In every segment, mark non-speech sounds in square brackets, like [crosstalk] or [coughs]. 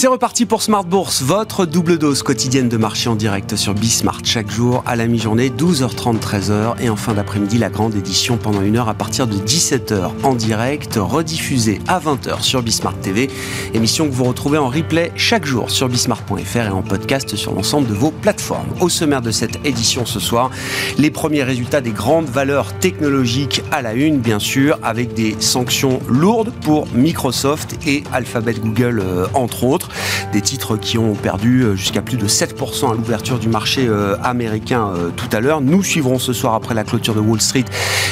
C'est reparti pour Smart Bourse, votre double dose quotidienne de marché en direct sur Bismart chaque jour à la mi-journée, 12h30, 13h et en fin d'après-midi la grande édition pendant une heure à partir de 17h en direct, rediffusée à 20h sur Bismart TV, émission que vous retrouvez en replay chaque jour sur bismart.fr et en podcast sur l'ensemble de vos plateformes. Au sommaire de cette édition ce soir, les premiers résultats des grandes valeurs technologiques à la une bien sûr, avec des sanctions lourdes pour Microsoft et Alphabet Google euh, entre autres des titres qui ont perdu euh, jusqu'à plus de 7% à l'ouverture du marché euh, américain euh, tout à l'heure. Nous suivrons ce soir après la clôture de Wall Street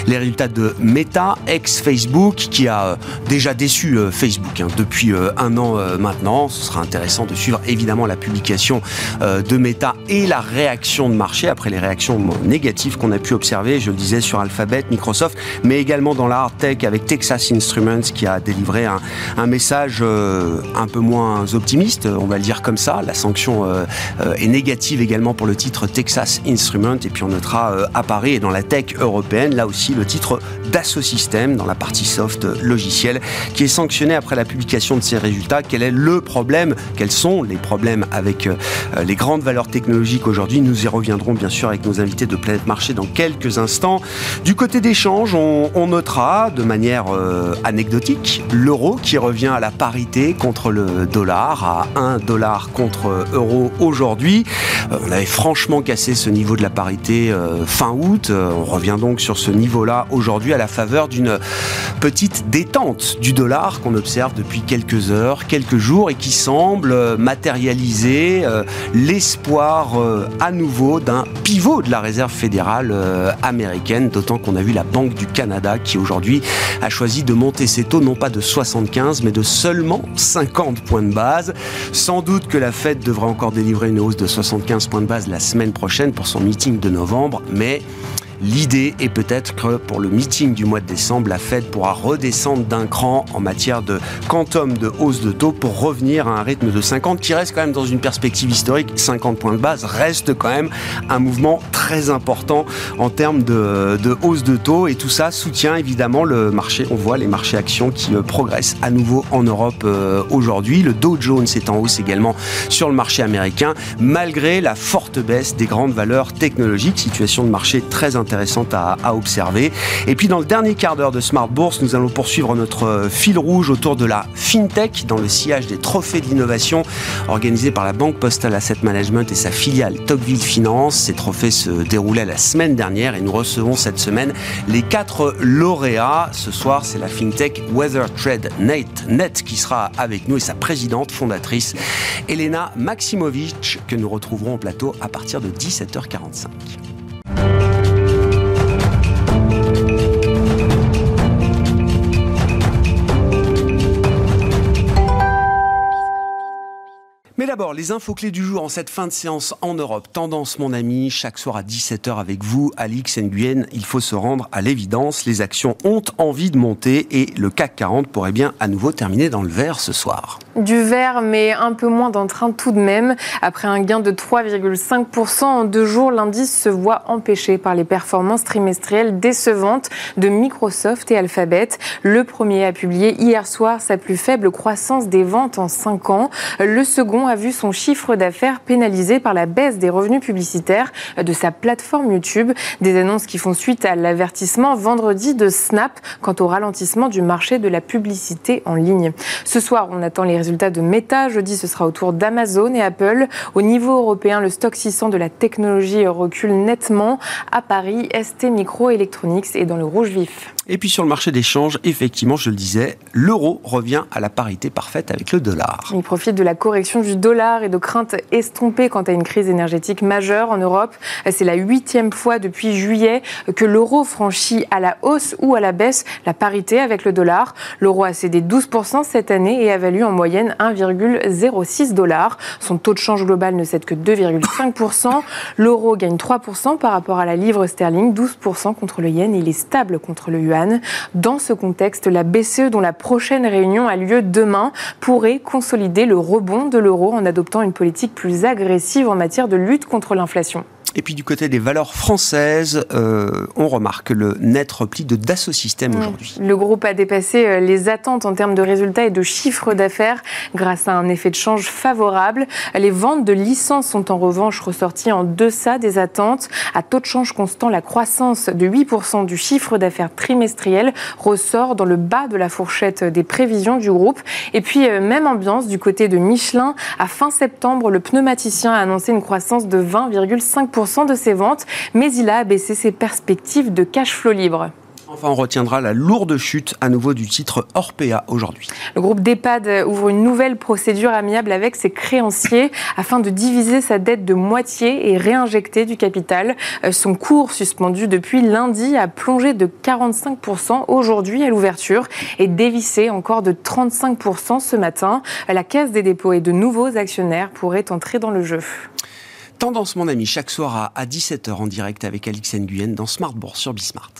les résultats de Meta, ex-Facebook, qui a déjà déçu Facebook hein, depuis un an maintenant. Ce sera intéressant de suivre évidemment la publication de Meta et la réaction de marché après les réactions négatives qu'on a pu observer, je le disais, sur Alphabet, Microsoft, mais également dans la hard tech avec Texas Instruments qui a délivré un, un message un peu moins optimiste, on va le dire comme ça. La sanction euh, euh, est négative également pour le titre Texas Instrument. Et puis on notera euh, à Paris et dans la tech européenne, là aussi le titre Dassault Systèmes dans la partie soft logiciel qui est sanctionné après la publication de ses résultats. Quel est le problème? Quels sont les problèmes avec les grandes valeurs technologiques aujourd'hui? Nous y reviendrons bien sûr avec nos invités de Planète Marché dans quelques instants. Du côté des changes, on, notera de manière anecdotique l'euro qui revient à la parité contre le dollar à 1 dollar contre euro aujourd'hui. Euh, on avait franchement cassé ce niveau de la parité euh, fin août. Euh, on revient donc sur ce niveau-là aujourd'hui à la faveur d'une petite détente du dollar qu'on observe depuis quelques heures, quelques jours et qui semble matérialiser l'espoir à nouveau d'un pivot de la réserve fédérale américaine, d'autant qu'on a vu la Banque du Canada qui aujourd'hui a choisi de monter ses taux non pas de 75 mais de seulement 50 points de base sans doute que la Fed devra encore délivrer une hausse de 75 points de base la semaine prochaine pour son meeting de novembre, mais L'idée est peut-être que pour le meeting du mois de décembre, la Fed pourra redescendre d'un cran en matière de quantum de hausse de taux pour revenir à un rythme de 50 qui reste quand même dans une perspective historique. 50 points de base reste quand même un mouvement très important en termes de, hausse de taux et tout ça soutient évidemment le marché. On voit les marchés actions qui euh, progressent à nouveau en Europe euh, aujourd'hui. Le Dow Jones est en hausse également sur le marché américain malgré la forte baisse des grandes valeurs technologiques. Situation de marché très intéressante intéressante à, observer. Et puis dans le dernier quart d'heure de Smart Bourse, nous allons poursuivre notre euh, fil rouge autour de la FinTech dans le sillage des trophées de l'innovation organisés par la Banque Postale Asset Management et sa filiale Tocqueville Finance. Ces trophées se déroulaient la semaine dernière et nous recevons cette semaine les quatre lauréats. Ce soir, c'est la FinTech Weather Trade Net, Net qui sera avec nous et sa présidente fondatrice Elena Maximovic que nous retrouverons au plateau à partir de 17h45. D'abord, les infos clés du jour en cette fin de séance en Europe. Tendance, mon ami, chaque soir à 17h avec vous, Alix Nguyen. Il faut se rendre à l'évidence. Les actions ont envie de monter et le CAC 40 pourrait bien à nouveau terminer dans le vert ce soir. Du vert, mais un peu moins d'entrain tout de même. Après un gain de 3,5% en deux jours, l'indice se voit empêché par les performances trimestrielles décevantes de Microsoft et Alphabet. Le premier a publié hier soir sa plus faible croissance des ventes en 5 ans. Le second a vu son chiffre d'affaires pénalisé par la baisse des revenus publicitaires de sa plateforme YouTube. Des annonces qui font suite à l'avertissement vendredi de Snap quant au ralentissement du marché de la publicité en ligne. Ce soir, on attend les résultats de Meta. Jeudi, ce sera au tour d'Amazon et Apple. Au niveau européen, le stock 600 de la technologie recule nettement. À Paris, ST Microelectronics est dans le rouge vif. Et puis sur le marché des changes, effectivement, je le disais, l'euro revient à la parité parfaite avec le dollar. Il profite de la correction du dollar et de craintes estompées quant à une crise énergétique majeure en Europe. C'est la huitième fois depuis juillet que l'euro franchit à la hausse ou à la baisse la parité avec le dollar. L'euro a cédé 12% cette année et a valu en moyenne 1,06 dollars. Son taux de change global ne cède que 2,5%. L'euro gagne 3% par rapport à la livre sterling, 12% contre le yen et il est stable contre le yuan. Dans ce contexte, la BCE, dont la prochaine réunion a lieu demain, pourrait consolider le rebond de l'euro en adoptant une politique plus agressive en matière de lutte contre l'inflation. Et puis du côté des valeurs françaises, euh, on remarque le net repli de Dassault Systèmes aujourd'hui. Le groupe a dépassé euh, les attentes en termes de résultats et de chiffre d'affaires grâce à un effet de change favorable. Les ventes de licences sont en revanche ressorties en deçà des attentes. À taux de change constant, la croissance de 8% du chiffre d'affaires trimestriel ressort dans le bas de la fourchette des prévisions du groupe. Et puis, euh, même ambiance du côté de Michelin. À fin septembre, le pneumaticien a annoncé une croissance de 20,5% de ses ventes, mais il a abaissé ses perspectives de cash flow libre. Enfin, on retiendra la lourde chute à nouveau du titre Orpea aujourd'hui. Le groupe d'EHPAD ouvre une nouvelle procédure amiable avec ses créanciers afin de diviser sa dette de moitié et réinjecter du capital. Euh, son cours suspendu depuis lundi a plongé de 45% aujourd'hui à l'ouverture et dévissé encore de 35% ce matin. La Caisse des dépôts et de nouveaux actionnaires pourraient entrer dans le jeu. Tendance, mon ami, chaque soir à 17h en direct avec Alix Nguyen dans Smart Bourse sur Bismart.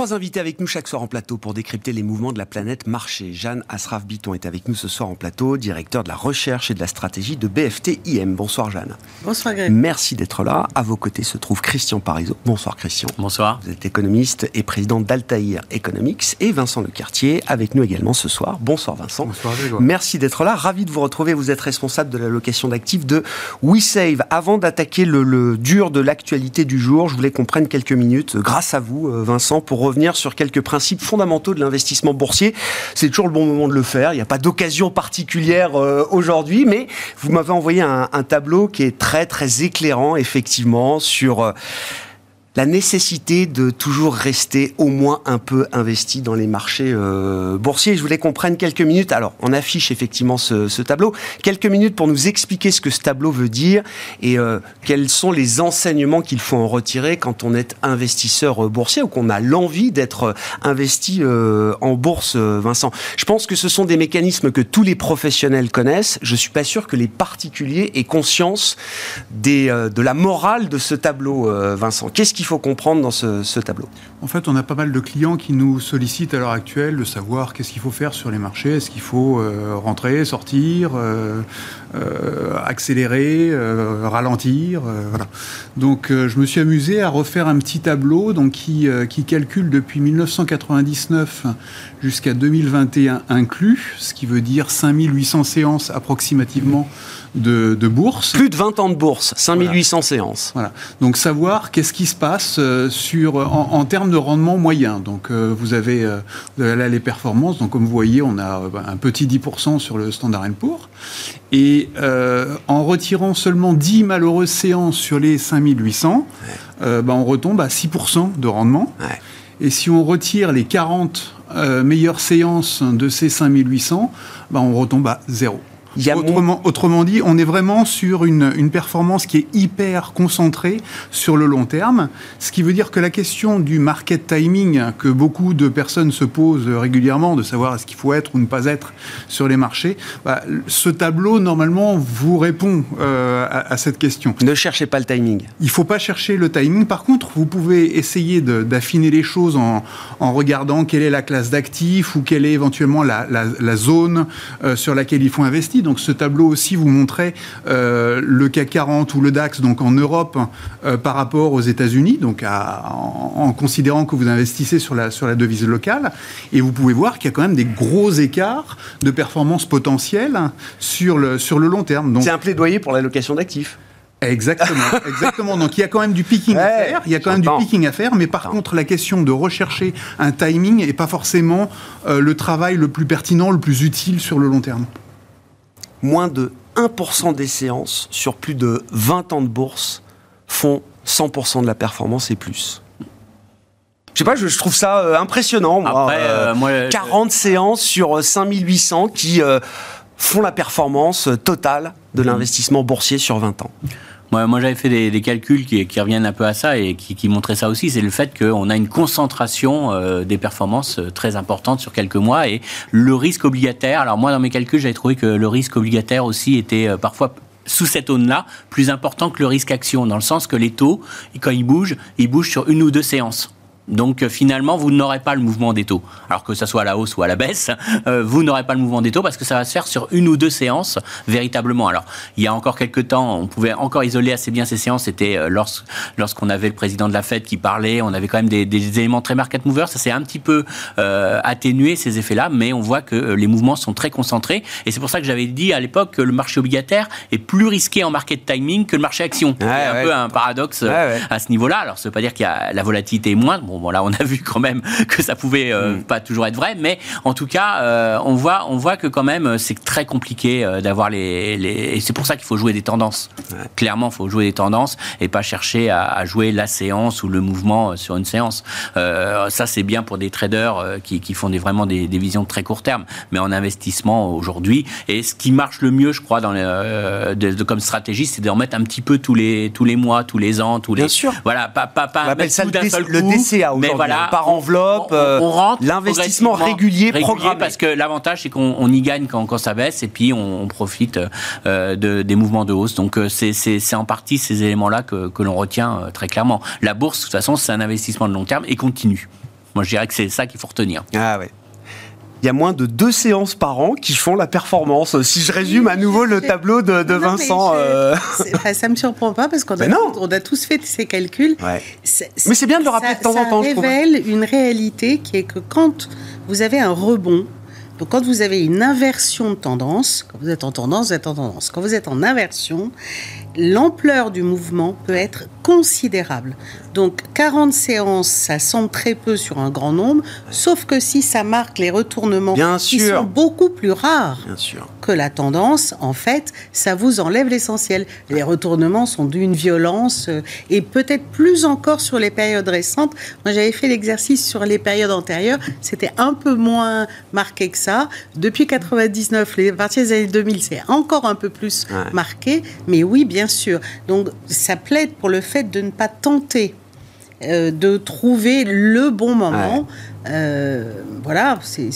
Trois invités avec nous chaque soir en plateau pour décrypter les mouvements de la planète marché. Jeanne Asraf Biton est avec nous ce soir en plateau, directeur de la recherche et de la stratégie de BFT IM. Bonsoir Jeanne. Bonsoir Greg. Merci d'être là. À vos côtés se trouve Christian Parizeau. Bonsoir Christian. Bonsoir. Vous êtes économiste et président d'Altaïr Economics et Vincent Lecartier avec nous également ce soir. Bonsoir Vincent. Bonsoir Merci d'être là. Ravi de vous retrouver. Vous êtes responsable de la location d'actifs de WeSave. Avant d'attaquer le, le dur de l'actualité du jour, je voulais qu'on prenne quelques minutes, grâce à vous euh, Vincent, pour revenir sur quelques principes fondamentaux de l'investissement boursier. C'est toujours le bon moment de le faire. Il n'y a pas d'occasion particulière euh, aujourd'hui, mais vous m'avez envoyé un, un, tableau qui est très très éclairant effectivement sur euh, la nécessité de toujours rester au moins un peu investi dans les marchés euh, boursiers. Je voulais qu'on prenne quelques minutes. Alors, on affiche effectivement ce, tableau. Quelques minutes pour nous expliquer ce que ce tableau veut dire et euh, quels sont les enseignements qu'il faut en retirer quand on est investisseur euh, boursier ou qu'on a l'envie d'être investi en bourse, Vincent. Je pense que ce sont des mécanismes que tous les professionnels connaissent. Je suis pas sûr que les particuliers aient conscience de la morale de ce tableau, Vincent. Qu'est-ce qu'il faut comprendre dans ce, tableau En fait, on a pas mal de clients qui nous sollicitent à l'heure actuelle de savoir qu'est-ce qu'il faut faire sur les marchés. Est-ce qu'il faut euh, rentrer, sortir, euh, euh, accélérer, ralentir voilà. Donc, je me suis amusé à refaire un petit tableau donc, qui, qui calcule depuis 1999 jusqu'à 2021 inclus, ce qui veut dire 5800 séances approximativement de, bourse. Plus de 20 ans de bourse, 5800 séances. Voilà. Donc savoir qu'est-ce qui se passe euh, sur, en, termes de rendement moyen. Donc euh, vous, avez, euh, là les performances. Donc comme vous voyez, on a un petit 10% sur le Standard Poor's. Et en retirant seulement 10 malheureuses séances sur les 5800, bah, on retombe à 6% de rendement. Et si on retire les 40 meilleures séances de ces 5800, bah, on retombe à 0 autrement, autrement, dit, on est vraiment sur une, une, performance qui est hyper concentrée sur le long terme, ce qui veut dire que la question du market timing que beaucoup de personnes se posent régulièrement, de savoir est-ce qu'il faut être ou ne pas être sur les marchés, bah, ce tableau normalement vous répond euh, à, à, cette question. Ne cherchez pas le timing. Il ne faut pas chercher le timing. Par contre, vous pouvez essayer d'affiner les choses en, en, regardant quelle est la classe d'actifs ou quelle est éventuellement la, la, la zone euh, sur laquelle il faut investir. Donc ce tableau aussi vous montrait euh, le CAC 40 ou le DAX donc en Europe euh, par rapport aux États-Unis, donc en, considérant que vous investissez sur la, sur la devise locale. Et vous pouvez voir qu'il y a quand même des gros écarts de performance potentielle sur le, sur le long terme. C'est un plaidoyer pour l'allocation d'actifs. Exactement, [laughs] exactement. Donc il y a quand même du picking à faire. Il y a quand même du picking à faire, mais par contre la question de rechercher un timing n'est pas forcément euh, le travail le plus pertinent, le plus utile sur le long terme moins de 1% des séances sur plus de 20 ans de bourse font 100% de la performance et plus. Je sais pas, je, trouve ça euh, impressionnant. Après, 40 euh, séances sur 5800 euh, qui font la performance totale de l'investissement boursier sur 20 ans. Moi, j'avais fait des, calculs qui, reviennent un peu à ça et qui, montraient ça aussi. C'est le fait qu'on a une concentration euh, des performances euh, très importante sur quelques mois et le risque obligataire. Alors moi, dans mes calculs, j'avais trouvé que le risque obligataire aussi était euh, parfois sous cette aune-là, plus important que le risque action, dans le sens que les taux, quand ils bougent, ils bougent sur une ou deux séances. Donc euh, finalement, vous n'aurez pas le mouvement des taux. Alors que ça soit à la hausse ou à la baisse, [laughs] euh, vous n'aurez pas le mouvement des taux parce que ça va se faire sur une ou deux séances véritablement. Alors, il y a encore quelques temps, on pouvait encore isoler assez bien ces séances. C'était euh, lorsqu'on avait le président de la Fed qui parlait, on avait quand même des, éléments très market movers. Ça s'est un petit peu atténué ces effets-là, mais on voit que les mouvements sont très concentrés. Et c'est pour ça que j'avais dit à l'époque que le marché obligataire est plus risqué en market timing que le marché action. c'est un peu un paradoxe à ce niveau-là. Alors, ça ne veut pas dire qu'il y a la volatilité est moindre. Bon, bon, là, on a [laughs] vu quand même que ça pouvait euh, mm. pas toujours être vrai, mais en tout cas, euh, on voit, on voit que quand même, euh, c'est très compliqué d'avoir les, les, et c'est pour ça qu'il faut jouer des tendances. Clairement, il faut jouer des tendances et pas chercher à, jouer la séance ou le mouvement sur une séance. ça, c'est bien pour des traders qui, qui font des, vraiment des, des, visions de très court terme, mais en investissement aujourd'hui. Et ce qui marche le mieux, je crois, dans les, de, comme stratégie, c'est de remettre un petit peu tous les tous les mois, tous les ans, tous les. Bien sûr. Voilà, pas pas pas seul coup. Le DCA mais voilà, par enveloppe, on, euh, rentre l'investissement régulier, programmé. Parce que l'avantage, c'est qu'on y gagne quand, quand, ça baisse et puis on, profite euh, de, des mouvements de hausse. Donc euh, c'est en partie ces éléments-là que, que l'on retient très clairement. La bourse, de toute façon, c'est un investissement de long terme et continue. Moi, je dirais que c'est ça qu'il faut retenir. Ah ouais il y a moins de deux séances par an qui font la performance. Si je résume à nouveau le tableau de, Vincent. Euh... ça me surprend pas parce qu'on a, on a tous fait ces calculs. mais c'est bien de le rappeler de temps en temps. Ça révèle une réalité qui est que quand vous avez un rebond, donc quand vous avez une inversion de tendance, quand vous êtes en tendance, vous êtes en tendance. Quand vous êtes en inversion, l'ampleur du mouvement peut être considérable. Donc 40 séances, ça semble très peu sur un grand nombre, sauf que si ça marque les retournements qui sont beaucoup plus rares que la tendance, en fait, ça vous enlève l'essentiel. Les retournements sont d'une violence euh, et peut-être plus encore sur les périodes récentes. Moi, j'avais fait l'exercice sur les périodes antérieures, c'était un peu moins marqué que ça. Depuis 99, les parties des années 2000, c'est encore un peu plus marqué, mais oui, bien sûr. Donc, ça plaide pour le fait de ne pas tenter euh, de trouver le bon moment. Euh, voilà, c'est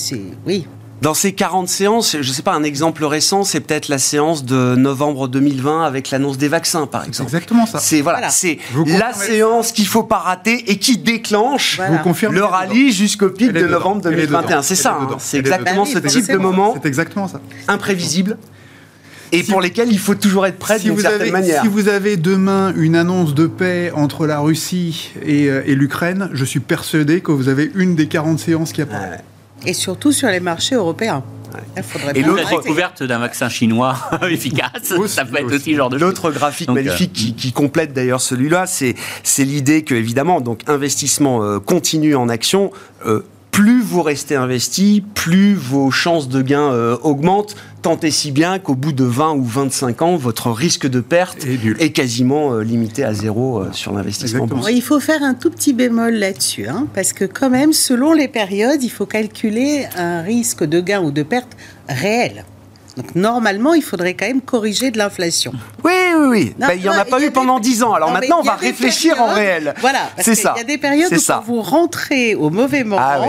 oui. Dans ces 40 séances, je ne sais pas, un exemple récent, c'est peut-être la séance de novembre 2020 avec l'annonce des vaccins, par exemple. C'est exactement ça. C'est voilà, c'est la séance qu'il faut pas rater et qui déclenche le rallye jusqu'au pic de novembre 2021. C'est ça, hein. c'est exactement ce type de moment. C'est exactement ça. Imprévisible et pour lesquels il faut toujours être prêt d'une certaine manière. Si vous avez demain une annonce de paix entre la Russie et, euh, l'Ukraine, je suis persuadé que vous avez une des 40 séances qui apparaît. Et surtout sur les marchés européens. et l'autre découverte d'un vaccin chinois [laughs] efficace, ça peut être aussi le genre de L'autre graphique magnifique euh, qui, complète d'ailleurs celui-là, c'est l'idée que évidemment donc investissement euh, continu en action plus vous restez investi, plus vos chances de gain euh, augmentent, tant et si bien qu'au bout de 20 ou 25 ans, votre risque de perte est quasiment euh, limité à zéro euh, sur l'investissement. Il faut faire un tout petit bémol là-dessus, hein, parce que quand même, selon les périodes, il faut calculer un risque de gain ou de perte réel. Donc normalement, il faudrait quand même corriger de l'inflation. Oui, oui, oui. Ben, il n'y en a pas eu pendant 10 ans. Alors maintenant, on va réfléchir en réel. Voilà, c'est ça. Il y a des périodes où quand vous rentrez au mauvais moment, ah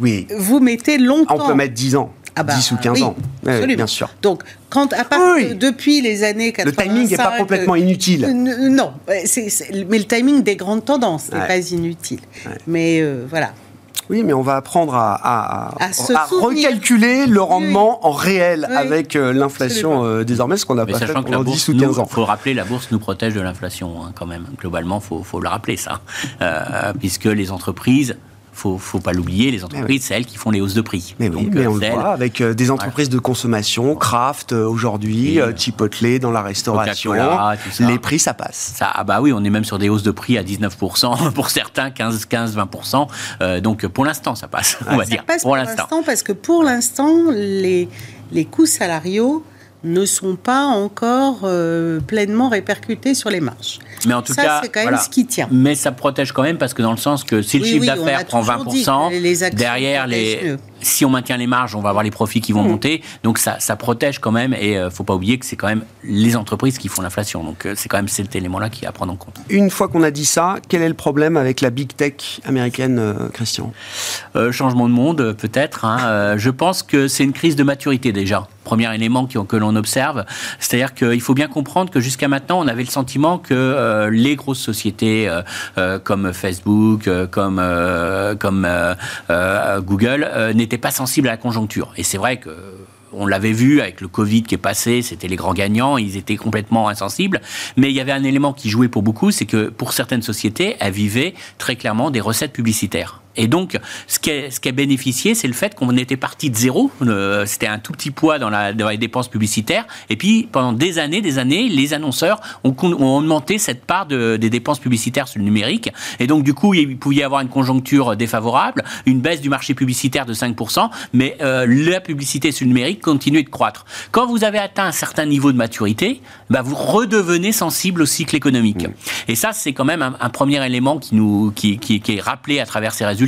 oui. vous mettez longtemps. On peut mettre 10 ans. 10 ah bah, ou 15 ans. Oui, bien sûr. Donc, quand, à part depuis les années 80. Le timing n'est pas complètement inutile. non, mais le timing des grandes tendances n'est pas inutile. Mais euh, voilà. Oui, mais on va apprendre à, recalculer le rendement en réel avec euh, l'inflation euh, désormais, ce qu'on n'a pas fait pendant 10 ou 15 ans. Il faut rappeler, la bourse nous protège de l'inflation hein, quand même. Globalement, il faut, le rappeler ça. Euh, puisque les entreprises faut, faut pas l'oublier, les entreprises, c'est elles qui font les hausses de prix. Mais oui, mais on le voit avec des entreprises de consommation, Kraft aujourd'hui, Chipotle dans la restauration, les prix ça passe. Ça, ah bah oui, on est même sur des hausses de prix à 19%, [laughs] pour certains 15, 15 20%. donc pour l'instant ça passe, [laughs] on va dire. Passe pour, l'instant parce que pour l'instant les, les coûts salariaux ne sont pas encore euh, pleinement répercutés sur les marges. Mais en tout ça, c'est quand même ce qui tient. Mais ça protège quand même parce que dans le sens que si le chiffre d'affaires prend 20%, derrière les si on maintient les marges, on va avoir les profits qui vont Mmh. monter. Donc ça, ça protège quand même. Et euh, faut pas oublier que c'est quand même les entreprises qui font l'inflation. Donc euh, c'est quand même cet élément-là qui est à prendre en compte. Une fois qu'on a dit ça, quel est le problème avec la big tech américaine, euh, Christian? Euh, changement de monde, peut-être. hein. Je pense que c'est une crise de maturité déjà. Premier élément que l'on observe, c'est-à-dire qu'il faut bien comprendre que jusqu'à maintenant, on avait le sentiment que euh, les grosses sociétés euh, comme Facebook, euh, comme comme Google euh, n'étaient pas sensibles à la conjoncture. Et c'est vrai que on l'avait vu avec le Covid qui est passé, c'était les grands gagnants, ils étaient complètement insensibles. Mais il y avait un élément qui jouait pour beaucoup, c'est que pour certaines sociétés, elles vivaient très clairement des recettes publicitaires. Et donc, ce qui a, ce qui a bénéficié, c'est le fait qu'on était parti de zéro. Euh, C'était un tout petit poids dans, la, dans les dépenses publicitaires. Et puis, pendant des années, des années, les annonceurs ont, augmenté cette part de- des dépenses publicitaires sur le numérique. Et donc, du coup, il pouvait y avoir une conjoncture défavorable, une baisse du marché publicitaire de 5%, mais euh, la publicité sur le numérique continuait de croître. Quand vous avez atteint un certain niveau de maturité, bah, vous redevenez sensible au cycle économique. Et ça, c'est quand même un, un premier élément qui, nous, qui, qui, qui est rappelé à travers ces résultats.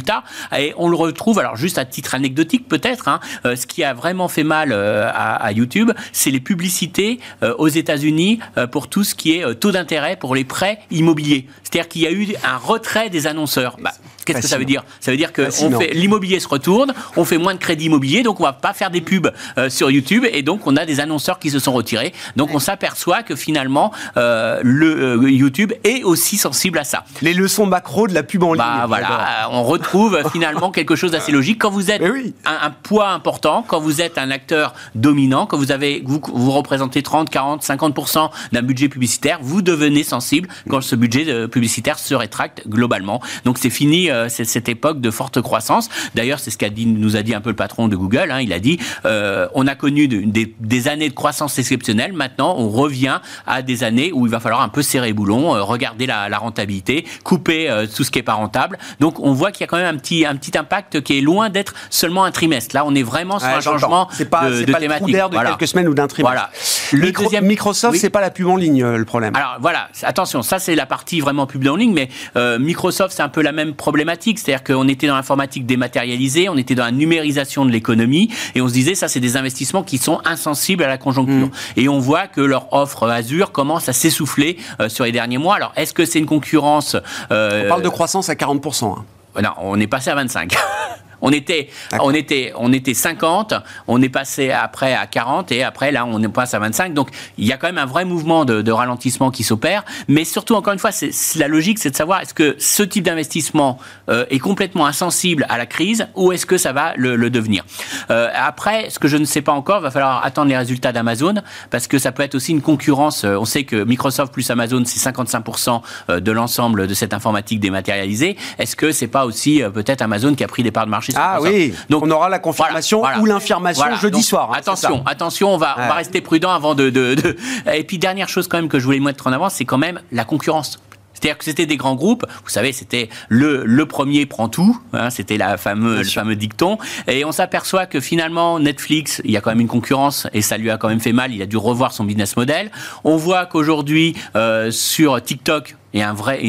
Et on le retrouve, alors juste à titre anecdotique peut-être, hein, euh, ce qui a vraiment fait mal euh, à, YouTube, c'est les publicités euh, aux États-Unis pour tout ce qui est taux d'intérêt pour les prêts immobiliers. C'est-à-dire qu'il y a eu un retrait des annonceurs. Bah, Qu'est-ce que ça veut dire? Ça veut dire que Fascinant. on fait l'immobilier se retourne, on fait moins de crédit immobilier, donc on va pas faire des pubs euh, sur YouTube, et donc on a des annonceurs qui se sont retirés. Donc on s'aperçoit que finalement euh, le euh, YouTube est aussi sensible à ça. Les leçons macro de la pub en ligne. Bah voilà, on retrouve [laughs] finalement quelque chose d'assez logique. Quand vous êtes oui. un, un poids important, quand vous êtes un acteur dominant, quand vous avez vous, vous représentez 30, 40, 50% d'un budget publicitaire, vous devenez sensible quand ce budget publicitaire se rétracte globalement. Donc c'est fini euh, cette époque de forte croissance. D'ailleurs, c'est ce qu'a dit nous a dit un peu le patron de Google. hein. il a dit euh, on a connu de- des, des années de croissance exceptionnelle. Maintenant, on revient à des années où il va falloir un peu serrer les boulons, euh, regarder la, la rentabilité, couper euh, tout ce qui est pas rentable. Donc on voit qu'il y a quand même un petit un petit impact qui est loin d'être seulement un trimestre. Là, on est vraiment sur un changement C'est pas, de, de pas le thématique. d'air de Voilà. quelques semaines ou d'un trimestre. Voilà. Le Le Micro- deuxième- Microsoft, Oui. c'est pas la pub en ligne euh, le problème. Alors voilà, attention, ça c'est la partie vraiment pub en ligne, mais euh, Microsoft c'est un peu la même problématique, c'est-à-dire qu'on était dans l'informatique dématérialisée, on était dans la numérisation de l'économie, et on se disait ça c'est des investissements qui sont insensibles à la conjoncture. Et on voit que leur offre Azure commence à s'essouffler euh, sur les derniers mois. Alors est-ce que c'est une concurrence euh, On parle de croissance à 40%. hein. non, on est passé à 25. [laughs] On était, D'accord. on, était, on était 50, on est passé après à 40 et après là on passe à 25. Donc il y a quand même un vrai mouvement de, de ralentissement qui s'opère. Mais surtout, encore une fois, c'est, la logique c'est de savoir est-ce que ce type d'investissement euh, est complètement insensible à la crise ou est-ce que ça va le, le devenir? Euh, après, ce que je ne sais pas encore, va falloir attendre les résultats d'Amazon parce que ça peut être aussi une concurrence. Euh, On sait que Microsoft plus Amazon c'est 55% euh, de l'ensemble de cette informatique dématérialisée. Est-ce que c'est pas aussi peut-être Amazon qui a pris des parts de marché Ah oui, Donc on aura la confirmation voilà, ou voilà. l'information Voilà, jeudi donc, soir. hein, attention, attention, on va, on Ouais. va rester prudent avant de, de- de- Et puis dernière chose quand même que je voulais mettre en avant, c'est quand même la concurrence. C'est-à-dire que c'était des grands groupes, vous savez, c'était le, le premier prend tout, hein, c'était la fameux, le fameux dicton, et on s'aperçoit que finalement Netflix, il y a quand même une concurrence, et ça lui a quand même fait mal, il a dû revoir son business model. On voit qu'aujourd'hui, euh, sur TikTok, a un vrai,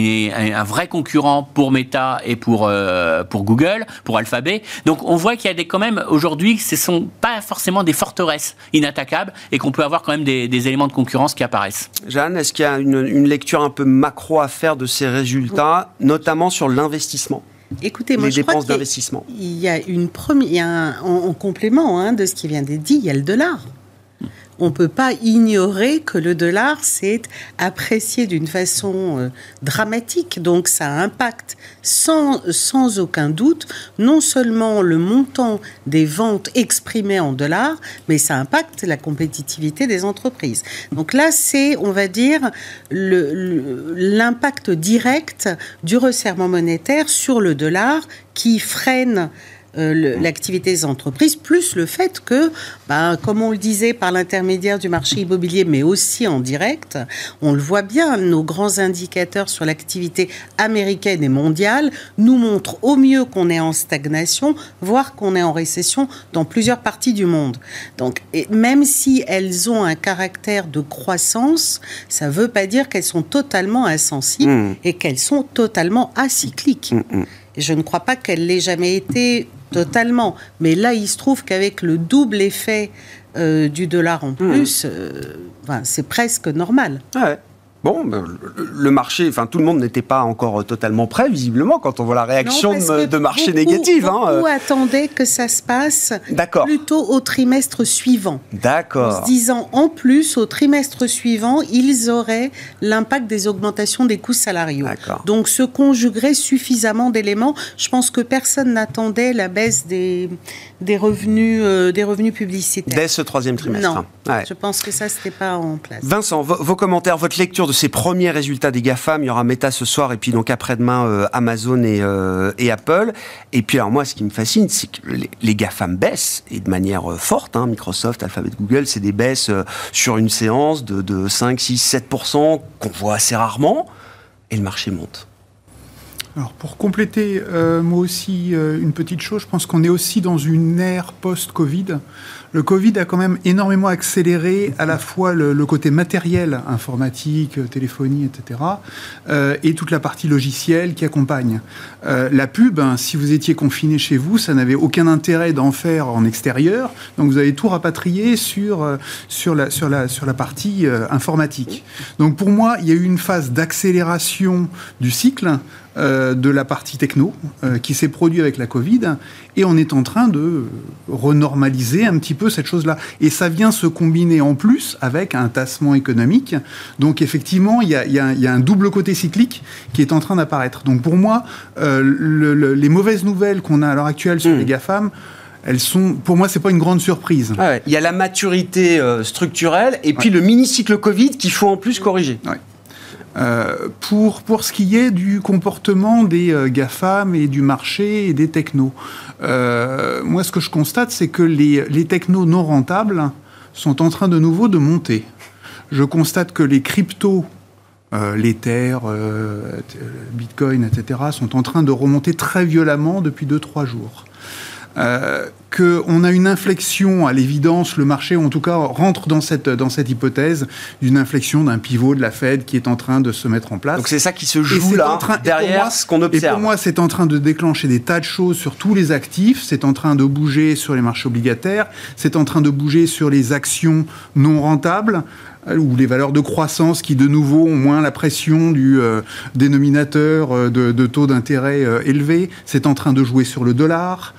un vrai concurrent pour Meta et pour, euh, pour Google, pour Alphabet. Donc on voit qu'il y a des, quand même aujourd'hui, ce ne sont pas forcément des forteresses inattaquables et qu'on peut avoir quand même des, des éléments de concurrence qui apparaissent. Jeanne, est-ce qu'il y a une, une lecture un peu macro à faire de ces résultats, notamment sur l'investissement, Écoutez, moi, les je dépenses d'investissement Il y a une première, un- en complément hein, de ce qui vient d'être dit, il y a le dollar. On ne peut pas ignorer que le dollar s'est apprécié d'une façon euh, dramatique. Donc ça impacte sans, sans aucun doute non seulement le montant des ventes exprimées en dollars, mais ça impacte la compétitivité des entreprises. Donc là, c'est, on va dire, l'impact direct du resserrement monétaire sur le dollar qui freine euh, l'activité des entreprises, plus le fait que, ben, comme on le disait par l'intermédiaire du marché immobilier, mais aussi en direct, on le voit bien, nos grands indicateurs sur l'activité américaine et mondiale nous montrent au mieux qu'on est en stagnation, voire qu'on est en récession dans plusieurs parties du monde. Donc, et même si elles ont un caractère de croissance, ça ne veut pas dire qu'elles sont totalement insensibles Mmh. et qu'elles sont totalement acycliques. Et Je ne crois pas qu'elle l'ait jamais été Totalement. Mais là, il se trouve qu'avec le double effet euh, du dollar en plus, euh, c'est presque normal. Ouais. Bon, ben, le- marché, enfin tout le monde n'était pas encore totalement prêt, visiblement, quand on voit la réaction Non, de, marché beaucoup- négative. hein, Beaucoup euh. attendaient que ça se passe D'accord. plutôt au trimestre suivant. En se D'accord. disant en plus, au trimestre suivant, ils auraient l'impact des augmentations des coûts salariaux. D'accord. Donc se conjuguerait suffisamment d'éléments. Je pense que personne n'attendait la baisse des, des, revenus, euh, des revenus publicitaires. Dès ce troisième trimestre. Non, Ouais. je pense que ça, c'était pas en place. Vincent, vo- vos commentaires, votre lecture de ces premiers résultats des GAFAM, il y aura Meta ce soir et puis donc après-demain euh, Amazon et, euh, et Apple. Et puis alors moi ce qui me fascine, c'est que les, GAFAM baissent et de manière euh, forte. hein. Microsoft, Alphabet, Google, c'est des baisses sur une séance de, de 5, 6, 7% qu'on voit assez rarement et le marché monte. Alors pour compléter, moi aussi, une petite chose, je pense qu'on est aussi dans une ère post-Covid. Le Covid a quand même énormément accéléré à la fois le, côté matériel, informatique, téléphonie, etc., euh, et toute la partie logicielle qui accompagne. Euh, la pub, hein, si vous étiez confiné chez vous, ça n'avait aucun intérêt d'en faire en extérieur, donc vous avez tout rapatrié sur, euh, sur, la, sur, la, sur la partie informatique. Donc pour moi, il y a eu une phase d'accélération du cycle euh, de la partie techno euh, qui s'est produit avec la Covid et on est en train de renormaliser un petit peu cette chose-là. Et ça vient se combiner en plus avec un tassement économique. Donc effectivement, il y a, il y a- il y a un double côté cyclique qui est en train d'apparaître. Donc pour moi, euh, le- le- les mauvaises nouvelles qu'on a à l'heure actuelle sur Mm. les GAFAM, elles sont, pour moi, c'est pas une grande surprise. Il y a la maturité euh, structurelle et puis le mini-cycle Covid qu'il faut en plus corriger. Euh, pour, pour ce qui est du comportement des euh, GAFAM et du marché et des technos, euh, moi ce que je constate, c'est que les, les technos non rentables sont en train de nouveau de monter. Je constate que les cryptos, euh, l'Ether, Bitcoin, etc., sont en train de remonter très violemment depuis 2-3 jours. Euh, qu'on a une inflexion, à l'évidence, le marché, en tout cas, rentre dans cette, dans cette hypothèse d'une inflexion d'un pivot de la Fed qui est en train de se mettre en place. Donc c'est ça qui se Et joue là, en train- et derrière moi- ce qu'on Et observe. pour moi, c'est en train de déclencher des tas de choses sur tous les actifs. C'est en train de bouger sur les marchés obligataires. C'est en train de bouger sur les actions non rentables ou les valeurs de croissance qui, de nouveau, ont moins la pression du euh, dénominateur euh, de, taux d'intérêt euh, élevé. C'est en train de jouer sur le dollar.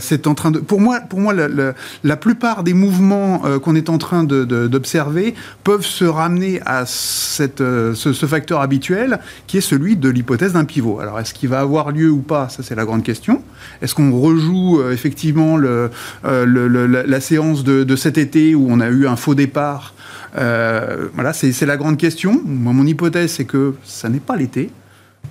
C'est en train de. Pour moi, pour moi, la, plupart des mouvements qu'on est en train d'observer peuvent se ramener à ce, facteur habituel qui est celui de l'hypothèse d'un pivot. Alors, est-ce qu'il va avoir lieu ou pas? Ça, c'est la grande question. Est-ce qu'on rejoue effectivement la, séance de, cet été où on a eu un faux départ Voilà, c'est c'est la grande question. Moi, mon hypothèse, c'est que ça n'est pas l'été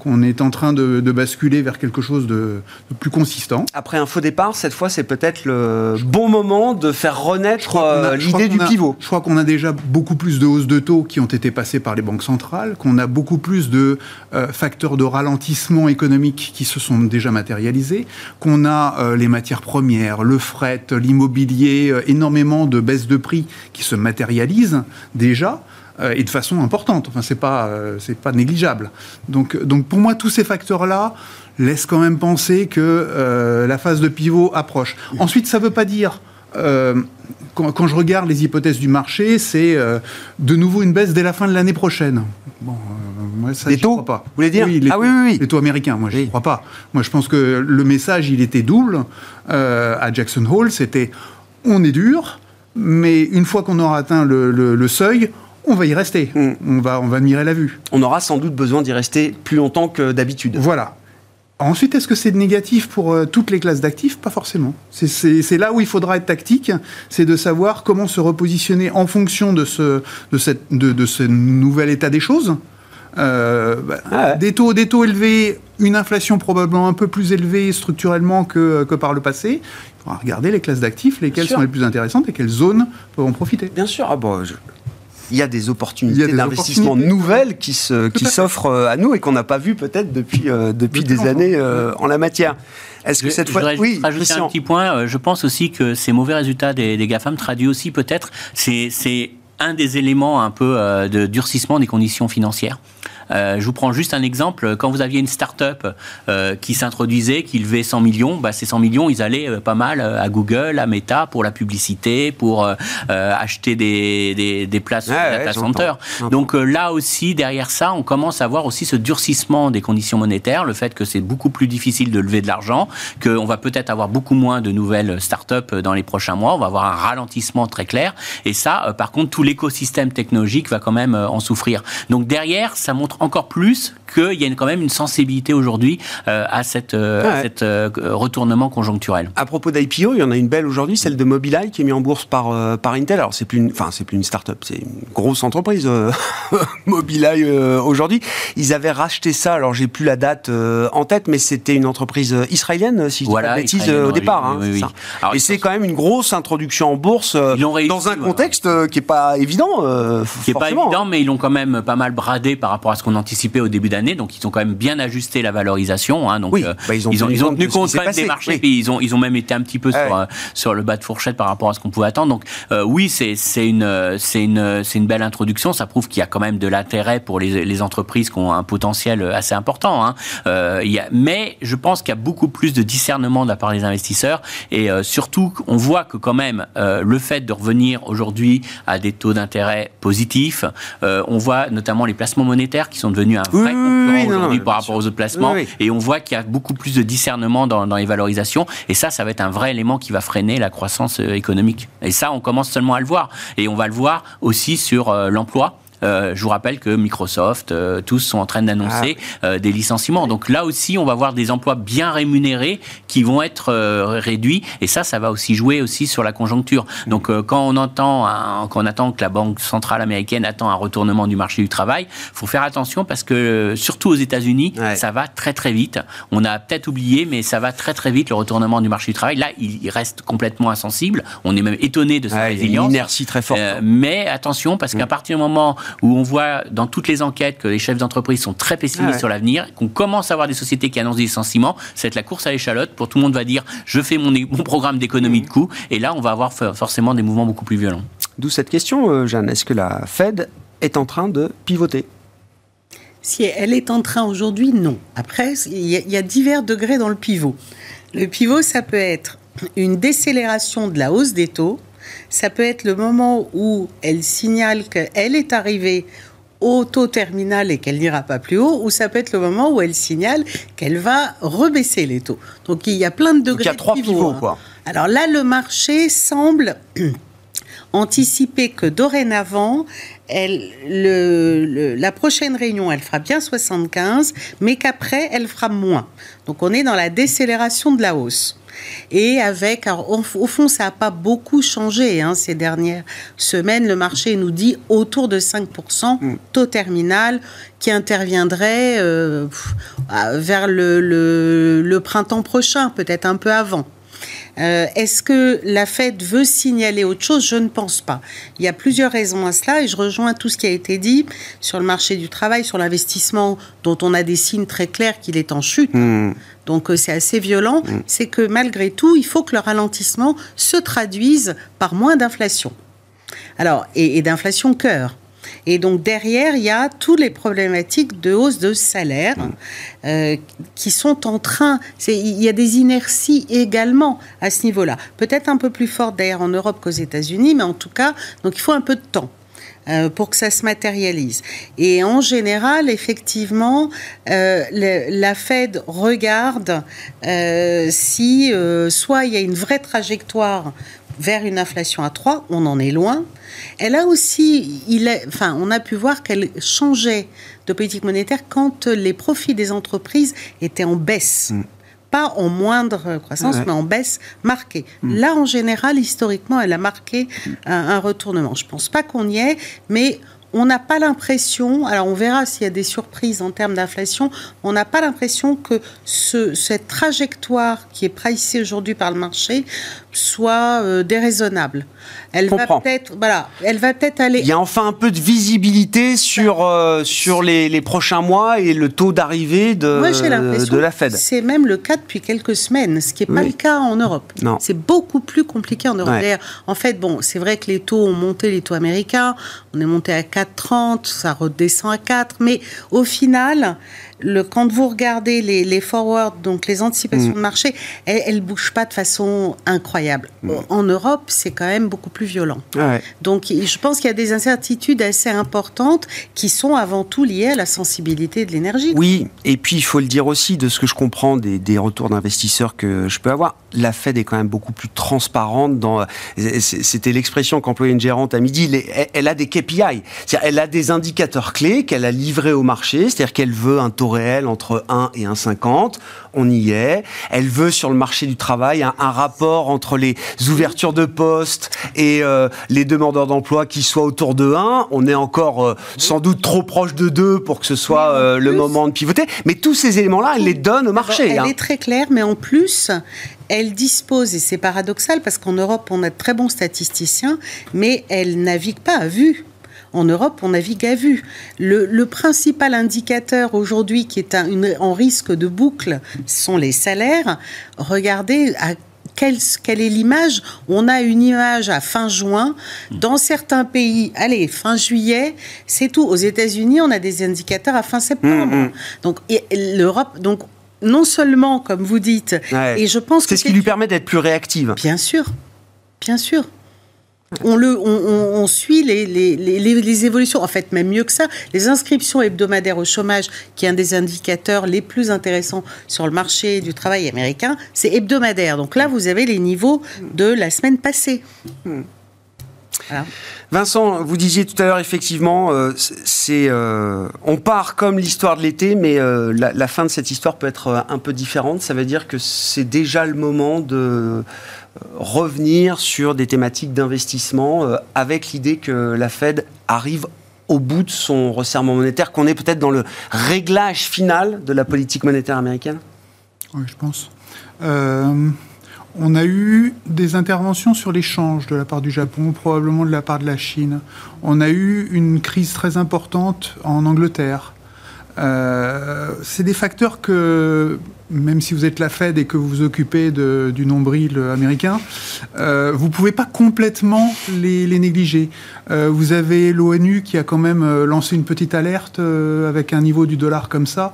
qu'on est en train de, de basculer vers quelque chose de, de plus consistant. Après un faux départ, cette fois, c'est peut-être le bon moment de faire renaître euh, l'idée du a- pivot. Je crois qu'on a déjà beaucoup plus de hausses de taux qui ont été passées par les banques centrales, qu'on a beaucoup plus de euh, facteurs de ralentissement économique qui se sont déjà matérialisés, qu'on a euh, les matières premières, le fret, l'immobilier, énormément de baisses de prix qui se matérialisent déjà. Euh, et de façon importante. Enfin, c'est pas, euh, c'est pas négligeable. Donc, donc, pour moi, tous ces facteurs-là laissent quand même penser que euh, la phase de pivot approche. Ensuite, ça veut pas dire euh, quand, quand je regarde les hypothèses du marché, c'est euh, de nouveau une baisse dès la fin de l'année prochaine. Bon, euh, ça, Les taux, crois pas. vous voulez dire oui, les Ah taux, oui, oui, oui. Les taux américains, moi, je ne crois pas. Moi, je pense que le message, il était double à Jackson Hole. C'était on est dur, mais une fois qu'on aura atteint le, le- le seuil, on va y rester. Mm. On, va, on va admirer la vue. On aura sans doute besoin d'y rester plus longtemps que d'habitude. Voilà. Ensuite, est-ce que c'est négatif pour euh, toutes les classes d'actifs? Pas forcément. C'est- là où il faudra être tactique, c'est de savoir comment se repositionner en fonction de ce, de cette, de, de ce nouvel état des choses. Euh, bah, Ah ouais. des, taux, des taux élevés, une inflation probablement un peu plus élevée structurellement que, que par le passé. Il faudra regarder les classes d'actifs, lesquelles sont les plus intéressantes et quelles zones peuvent en profiter. Bien sûr, ah bon, je- il y a des opportunités d'investissement nouvelles qui à s'offrent euh, à nous et qu'on n'a pas vu peut-être depuis, euh, depuis des longtemps. années euh, en la matière. Est-ce que Je- cette je fois, voudrais oui, juste rajouter Christian. un petit point. Je pense aussi que ces mauvais résultats des, des GAFAM traduisent aussi peut-être, c'est c'est un des éléments un peu euh, de durcissement des conditions financières. Je vous prends juste un exemple. Quand vous aviez une start-up qui s'introduisait, qui levait 100 millions, bah, ces 100 millions, ils allaient pas mal à Google, à Meta pour la publicité, pour acheter des, des, places sur data center. Donc là aussi, derrière ça, on commence à voir aussi ce durcissement des conditions monétaires, le fait que c'est beaucoup plus difficile de lever de l'argent, qu'on va peut-être avoir beaucoup moins de nouvelles start-up dans les prochains mois, on va avoir un ralentissement très clair. Et ça, euh, par contre, tout l'écosystème technologique va quand même euh, en souffrir. Donc derrière, ça montre encore plus qu'il y a quand même une sensibilité aujourd'hui euh, à cette, retournement conjoncturel. À propos d'IPO, il y en a une belle aujourd'hui, celle de Mobileye qui est mise en bourse par, par Intel. Alors c'est plus une, enfin c'est plus une start-up, c'est une grosse entreprise [laughs] Mobileye aujourd'hui. Ils avaient racheté ça. Alors j'ai plus la date en tête, mais c'était une entreprise israélienne, si je voilà, pas bêtise, au départ. Hein, et c'est quand même une grosse introduction en bourse dans un contexte euh, qui n'est pas évident. Euh, qui n'est pas évident, mais ils l'ont quand même pas mal bradé par rapport à ce qu'on anticipait au début d'année. Donc ils ont quand même bien ajusté la valorisation. Hein, donc oui, euh, bah, ils, ont, ils, ont, tenu compte des marchés. Puis ils ont, ils ont même été un petit peu sur, sur le bas de fourchette par rapport à ce qu'on pouvait attendre. Donc oui, c'est une, c'est une, une belle introduction. Ça prouve qu'il y a quand même de l'intérêt pour les, les, entreprises qui ont un potentiel assez important. Hein. il y a, mais je pense qu'il y a beaucoup plus de discernement de la part des investisseurs et surtout on voit que quand même le fait de revenir aujourd'hui à des taux d'intérêt positifs. Euh, on voit notamment les placements monétaires qui sont devenus un vrai concurrent aujourd'hui par rapport aux autres placements. Et on voit qu'il y a beaucoup plus de discernement dans, les valorisations. Et ça, ça va être un vrai élément qui va freiner la croissance euh, économique. Et ça, on commence seulement à le voir. Et on va le voir aussi sur euh, l'emploi. Euh, je vous rappelle que Microsoft, euh, tous sont en train d'annoncer ah. euh, des licenciements. Donc là aussi, on va voir des emplois bien rémunérés qui vont être réduits. Et ça, ça va aussi jouer aussi sur la conjoncture. Donc quand on entend, quand on attend que la Banque centrale américaine attend un retournement du marché du travail, faut faire attention parce que surtout aux États-Unis, ça va très très vite. On a peut-être oublié, mais ça va très très vite le retournement du marché du travail. Là, il reste complètement insensible. On est même étonné de sa résilience. Une inertie très forte. mais attention, parce qu'à mm. partir du moment où on voit dans toutes les enquêtes que les chefs d'entreprise sont très pessimistes sur l'avenir, qu'on commence à avoir des sociétés qui annoncent des licenciements, c'est la course à l'échalote. Pour tout le monde va dire je fais mon, mon programme d'économie de coûts, et là on va avoir forcément des mouvements beaucoup plus violents. D'où cette question, euh, Jeanne. Est-ce que la Fed est en train de pivoter? Si elle est en train aujourd'hui, non. Après, il y, a divers degrés dans le pivot. Le pivot, ça peut être une décélération de la hausse des taux, ça peut être le moment où elle signale qu'elle est arrivée au taux terminal et qu'elle n'ira pas plus haut, ou ça peut être le moment où elle signale qu'elle va rebaisser les taux. Donc il y a plein de degrés. il y a trois pivots, hein. quoi. Alors là, le marché semble [clears throat] anticiper que dorénavant, elle, la prochaine réunion, elle fera bien 75, mais qu'après, elle fera moins. Donc on est dans la décélération de la hausse. Et avec, au, fond, ça n'a pas beaucoup changé hein, ces dernières semaines. Le marché nous dit autour de 5% mm. taux terminal qui interviendrait euh, vers le printemps prochain, peut-être un peu avant. Euh, est-ce que la Fed veut signaler autre chose? Je ne pense pas. Il y a plusieurs raisons à cela et je rejoins tout ce qui a été dit sur le marché du travail, sur l'investissement dont on a des signes très clairs qu'il est en chute. Hmm. Donc euh, c'est assez violent. Hmm. C'est que malgré tout, il faut que le ralentissement se traduise par moins d'inflation. Alors, et d'inflation cœur. Et donc derrière, il y a toutes les problématiques de hausse de salaire euh, qui sont en train. Il y a des inerties également à ce niveau-là. Peut-être un peu plus fortes d'ailleurs en Europe qu'aux États-Unis, mais en tout cas, donc il faut un peu de temps. Euh, pour que ça se matérialise. Et en général, effectivement, euh, la Fed regarde si soit il y a une vraie trajectoire vers une inflation à 3, on en est loin. Elle a aussi, il enfin, on a pu voir qu'elle changeait de politique monétaire quand les profits des entreprises étaient en baisse. Mm. Pas en moindre croissance, mais en baisse marquée. Mm. Là, en général, historiquement, elle a marqué un, un retournement. Je ne pense pas qu'on y est, mais on n'a pas l'impression, alors on verra s'il y a des surprises en termes d'inflation, on n'a pas l'impression que cette trajectoire qui est pricée aujourd'hui par le marché soit euh, déraisonnable. Elle va peut-être, voilà, elle va peut-être aller. Il y a enfin un peu de visibilité sur, euh, sur les, les prochains mois et le taux d'arrivée de, Moi, de la Fed. C'est même le cas depuis quelques semaines, ce qui n'est pas le cas en Europe. Non. C'est beaucoup plus compliqué en Europe. Ouais. En fait, bon, c'est vrai que les taux ont monté, les taux américains. On est monté à 4,30, ça redescend à 4. Mais au final, le, quand vous regardez les, les forwards, donc les anticipations Mm. de marché, elles ne bougent pas de façon incroyable. En Europe, c'est quand même beaucoup plus violent. Ouais. Donc, je pense qu'il y a des incertitudes assez importantes qui sont avant tout liées à la sensibilité de l'énergie. Oui, et puis il faut le dire aussi, de ce que je comprends des, des retours d'investisseurs que je peux avoir, la Fed est quand même beaucoup plus transparente dans. C'était l'expression qu'employait une gérante à midi. elle- Elle a des KPI, c'est-à-dire elle a des indicateurs clés qu'elle a livrés au marché, c'est-à-dire qu'elle veut un taux réel entre 1 et 1,50. On y est. Elle veut sur le marché du travail un, un rapport entre les ouvertures de postes et euh, les demandeurs d'emploi qui soit autour de 1. On est encore euh, sans doute trop proche de 2 pour que ce soit euh, le moment de pivoter. Mais tous ces éléments-là, elle les donne au marché. Elle hein. est très claire, mais en plus, elle dispose, et c'est paradoxal parce qu'en Europe, on a de très bons statisticiens, mais elle navigue pas à vue. En Europe, on navigue à vue. Le, le principal indicateur aujourd'hui qui est un- une- en risque de boucle sont les salaires. Regardez à quelle, quelle est l'image On a une image à fin juin. Dans certains pays, allez, fin juillet, c'est tout. Aux États-Unis, on a des indicateurs à fin septembre. Mm, mm. Donc, l'Europe, donc, non seulement, comme vous dites, Ouais. et je pense que C'est ce qui lui permet d'être plus réactive. Bien sûr, bien sûr. On, le, on, suit les, les, les- les- les évolutions. En fait, même mieux que ça, les inscriptions hebdomadaires au chômage, qui est un des indicateurs les plus intéressants sur le marché du travail américain, c'est hebdomadaire. Donc là, vous avez les niveaux de la semaine passée. Voilà. Vincent, vous disiez tout à l'heure, effectivement, euh, c'est, euh, on part comme l'histoire de l'été, mais euh, la, la fin de cette histoire peut être un peu différente. Ça veut dire que c'est déjà le moment de revenir sur des thématiques d'investissement euh, avec l'idée que la Fed arrive au bout de son resserrement monétaire, qu'on est peut-être dans le réglage final de la politique monétaire américaine? Oui, je pense. On a eu des interventions sur l'échange de la part du Japon, probablement de la part de la Chine. On a eu une crise très importante en Angleterre. Euh, c'est des facteurs que, même si vous êtes la Fed et que vous vous occupez du nombril américain, euh, vous pouvez pas complètement les, négliger. Euh, vous avez l'ONU qui a quand même lancé une petite alerte avec un niveau du dollar comme ça.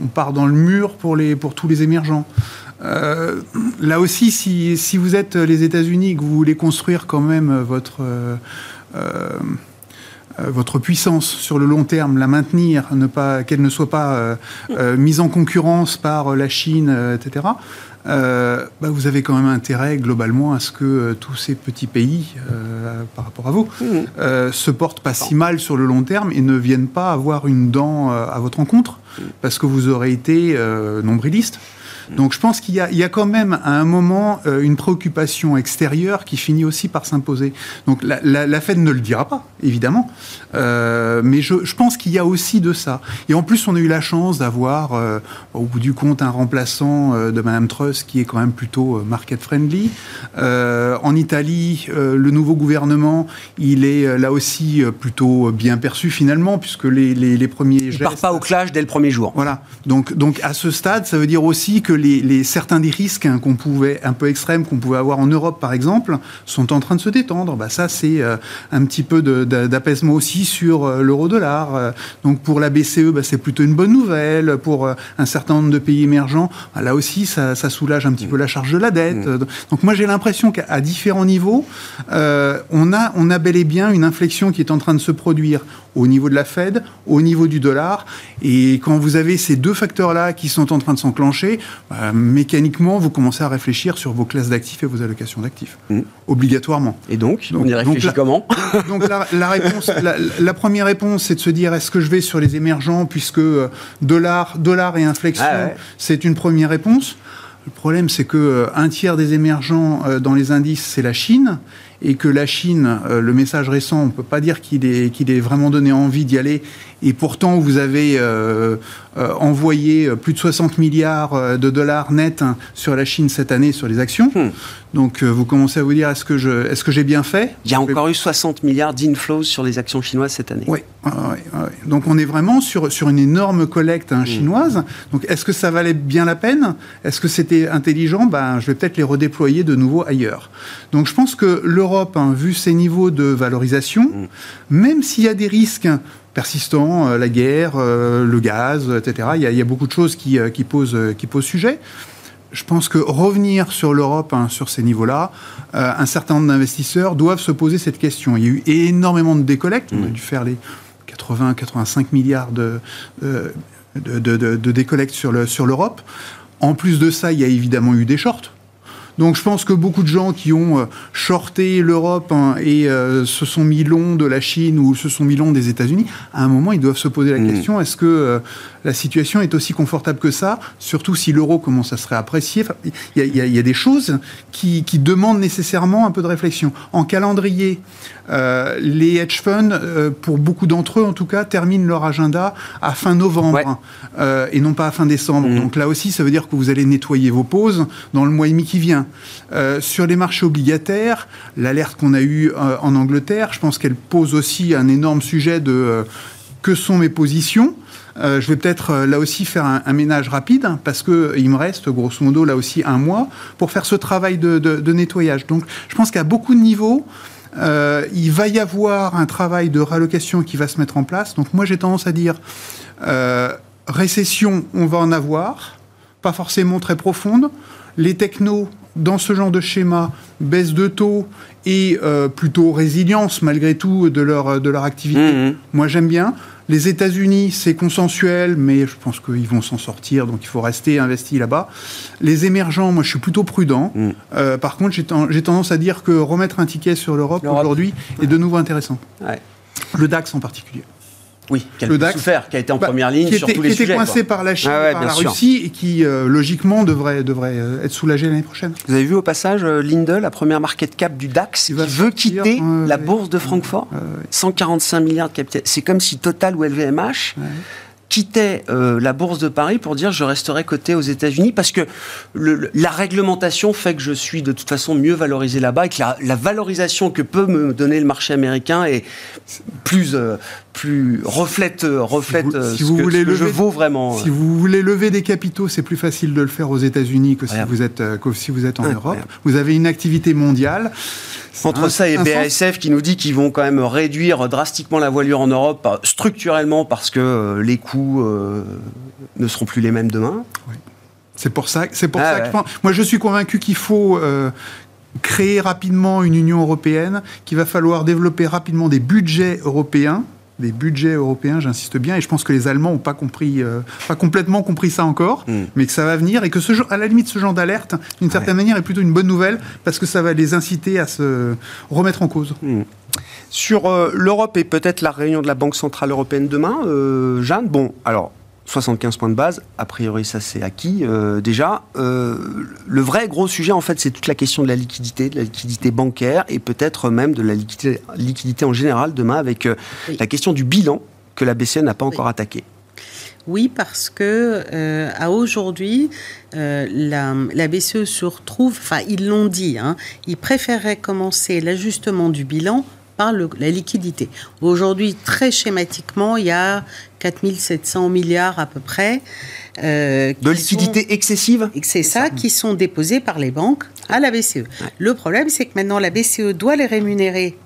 On part dans le mur pour tous les émergents. Euh, là aussi, si, si vous êtes les États-Unis, que vous voulez construire quand même votre, euh, euh, votre puissance sur le long terme, la maintenir, ne pas qu'elle ne soit pas mise en concurrence par la Chine, etc. bah, vous avez quand même intérêt globalement à ce que tous ces petits pays, par rapport à vous, euh, se portent pas si mal sur le long terme et ne viennent pas avoir une dent à votre encontre parce que vous aurez été nombriliste. Donc je pense qu'il y, y a quand même à un moment euh, une préoccupation extérieure qui finit aussi par s'imposer. Donc la, la- la Fed ne le dira pas, évidemment, Euh, mais je, je pense qu'il y a aussi de ça. Et en plus, on a eu la chance d'avoir, euh, au bout du compte, un remplaçant euh, de Madame Truss qui est quand même plutôt market friendly. Euh, en Italie, le nouveau gouvernement, il est là aussi plutôt bien perçu finalement, puisque les, les, les premiers Il part pas au clash dès le premier jour. voilà. Donc, donc à ce stade, ça veut dire aussi que les, les- certains des risques hein, qu'on pouvait, un peu extrêmes qu'on pouvait avoir en Europe, par exemple, sont en train de se détendre. Bah, ça, c'est euh, un petit peu d'apaisement aussi sur euh, l'euro-dollar. Euh, donc pour la BCE, bah, c'est plutôt une bonne nouvelle. Pour un certain nombre de pays émergents, bah, là aussi, ça, ça soulage un petit peu la charge de la dette. Euh, Donc moi, j'ai l'impression qu'à différents niveaux, on, a, on a bel et bien une inflexion qui est en train de se produire au niveau de la Fed, au niveau du dollar. Et quand vous avez ces deux facteurs-là qui sont en train de s'enclencher, bah, mécaniquement, vous commencez à réfléchir sur vos classes d'actifs et vos allocations d'actifs. Mm. Obligatoirement. Et donc, Donc- on y réfléchit donc comment [laughs] Donc la, la réponse, la, la première réponse, c'est de se dire est-ce que je vais sur les émergents puisque euh, dollar, dollar et inflexion, Ah ouais. c'est une première réponse. Le problème, c'est que euh, un tiers des émergents euh, dans les indices, c'est la Chine. Et que la Chine, euh, le message récent, on ne peut pas dire qu'il est, qu'il est vraiment donné envie d'y aller, et pourtant vous avez euh, euh, envoyé plus de 60 milliards de dollars nets hein, sur la Chine cette année sur les actions. Hmm. Donc vous commencez à vous dire, est-ce que, je, est-ce que j'ai bien fait? Il y a encore eu 60 milliards d'inflows sur les actions chinoises cette année. Oui, donc on est vraiment sur, sur une énorme collecte hein, hmm. chinoise. Donc est-ce que ça valait bien la peine? Est-ce que c'était intelligent? Ben, Je vais peut-être les redéployer de nouveau ailleurs. Donc je pense que l'Europe, hein, vu ses niveaux de valorisation, mm. même s'il y a des risques persistants, euh, la guerre, euh, le gaz, etc., il y, a, beaucoup de choses qui, euh, posent, qui posent sujet je pense que revenir sur l'Europe, hein, sur ces niveaux-là, un certain nombre d'investisseurs doivent se poser cette question. Il y a eu énormément de décollectes. On a mm. dû faire les 80-85 milliards de, de, de, décollectes sur l'Europe. Sur en plus de ça, il y a évidemment eu des shorts. Donc je pense que beaucoup de gens qui ont euh, shorté l'Europe hein, et euh, se sont mis long de la Chine ou se sont mis long des États-Unis, à un moment, ils doivent se poser la mmh. question est-ce que euh, la situation est aussi confortable que ça Surtout si l'euro commence à se réapprécier. Il y, a des choses qui, demandent nécessairement un peu de réflexion. En calendrier, les hedge funds, pour beaucoup d'entre eux en tout cas, terminent leur agenda à fin novembre et non pas à fin décembre. Mmh. Donc là aussi, ça veut dire que vous allez nettoyer vos pauses dans le mois et demi qui vient. Euh, sur les marchés obligataires, l'alerte qu'on a eue euh, en Angleterre, je pense qu'elle pose aussi un énorme sujet de euh, que sont mes positions. je vais peut-être là aussi faire un, ménage rapide hein, parce que il me reste grosso modo là aussi un mois pour faire ce travail de, nettoyage. Donc, je pense qu'à beaucoup de niveaux, il va y avoir un travail de réallocation qui va se mettre en place. Donc, moi, j'ai tendance à dire récession, on va en avoir, pas forcément très profonde. Les technos, dans ce genre de schéma, baisse de taux et euh, plutôt résilience malgré tout de leur, de leur activité. Mmh, mmh. Moi j'aime bien. Les États-Unis, c'est consensuel, mais je pense qu'ils vont s'en sortir, donc il faut rester investi là-bas. Les émergents, moi je suis plutôt prudent. Mmh. Euh, par contre, j'ai tendance à dire que remettre un ticket sur l'Europe aujourd'hui est de nouveau intéressant. Le DAX en particulier. Oui, qui a le DAX, souffert, qui a été en bah, première ligne sur tous les qui était coincé par la Chine, ah par la Russie, et qui euh, logiquement devrait, devrait euh, être soulagé l'année prochaine. Vous avez vu au passage euh, Linde, la première market cap du DAX, qui veut quitter la bourse de Francfort, 145 milliards de capital. C'est comme si Total ou LVMH quittait euh, la bourse de Paris pour dire je resterai coté aux États-Unis parce que la réglementation fait que je suis de toute façon mieux valorisé là-bas et que la, valorisation que peut me donner le marché américain est plus euh, plus reflète reflète si vous, ce, que, voulez lever, je vaux vraiment. Si vous voulez lever des capitaux, c'est plus facile de le faire aux États-Unis que si vous êtes euh, que si vous êtes en Europe. Vous avez une activité mondiale. Entre ça et BASF qui nous dit qu'ils vont quand même réduire drastiquement la voilure en Europe structurellement parce que euh, les coûts euh, ne seront plus les mêmes demain. C'est pour ça, c'est pour ah ça que je pense, moi je suis convaincu qu'il faut euh, créer rapidement une Union européenne, qu'il va falloir développer rapidement des budgets européens des budgets européens, j'insiste bien, et je pense que les Allemands n'ont pas compris, euh, pas complètement compris ça encore, hmm. mais que ça va venir et que ce à la limite ce genre d'alerte, d'une certaine manière, est plutôt une bonne nouvelle parce que ça va les inciter à se remettre en cause. Hmm. Sur euh, l'Europe et peut-être la réunion de la Banque centrale européenne demain, euh, Jeanne, bon, alors 75 points de base, a priori ça c'est acquis euh, déjà. Euh, le vrai gros sujet en fait c'est toute la question de la liquidité, de la liquidité bancaire et peut-être même de la liquidité, liquidité en général demain avec euh, la question du bilan que la BCE n'a pas encore attaqué. Oui, parce que à aujourd'hui, la, la, BCE se retrouve, enfin ils l'ont dit, hein, ils préféraient commencer l'ajustement du bilan par la liquidité. Aujourd'hui, très schématiquement, il y a 4700 milliards à peu près. Euh, de liquidité excessive C'est ça, qui sont déposés par les banques à la BCE. Le problème, c'est que maintenant, la BCE doit les rémunérer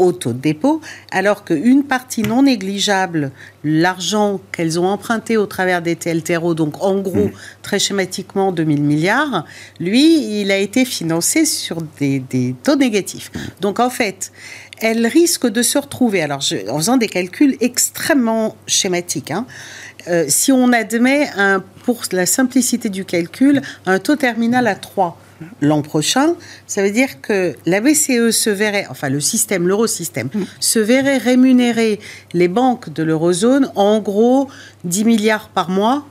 au taux de dépôt, alors qu'une partie non négligeable, l'argent qu'elles ont emprunté au travers des TLTRO, donc en gros, mm. très schématiquement, 2000 milliards, lui, il a été financé sur des, taux négatifs. Donc en fait, elles risquent de se retrouver, alors en faisant des calculs extrêmement schématiques, hein, euh, si on admet, un, pour la simplicité du calcul, un taux terminal à 3 l'an prochain, ça veut dire que la BCE se verrait, enfin le système, l'eurosystème, mm. se verrait rémunérer les banques de l'eurozone en gros 10 milliards par mois.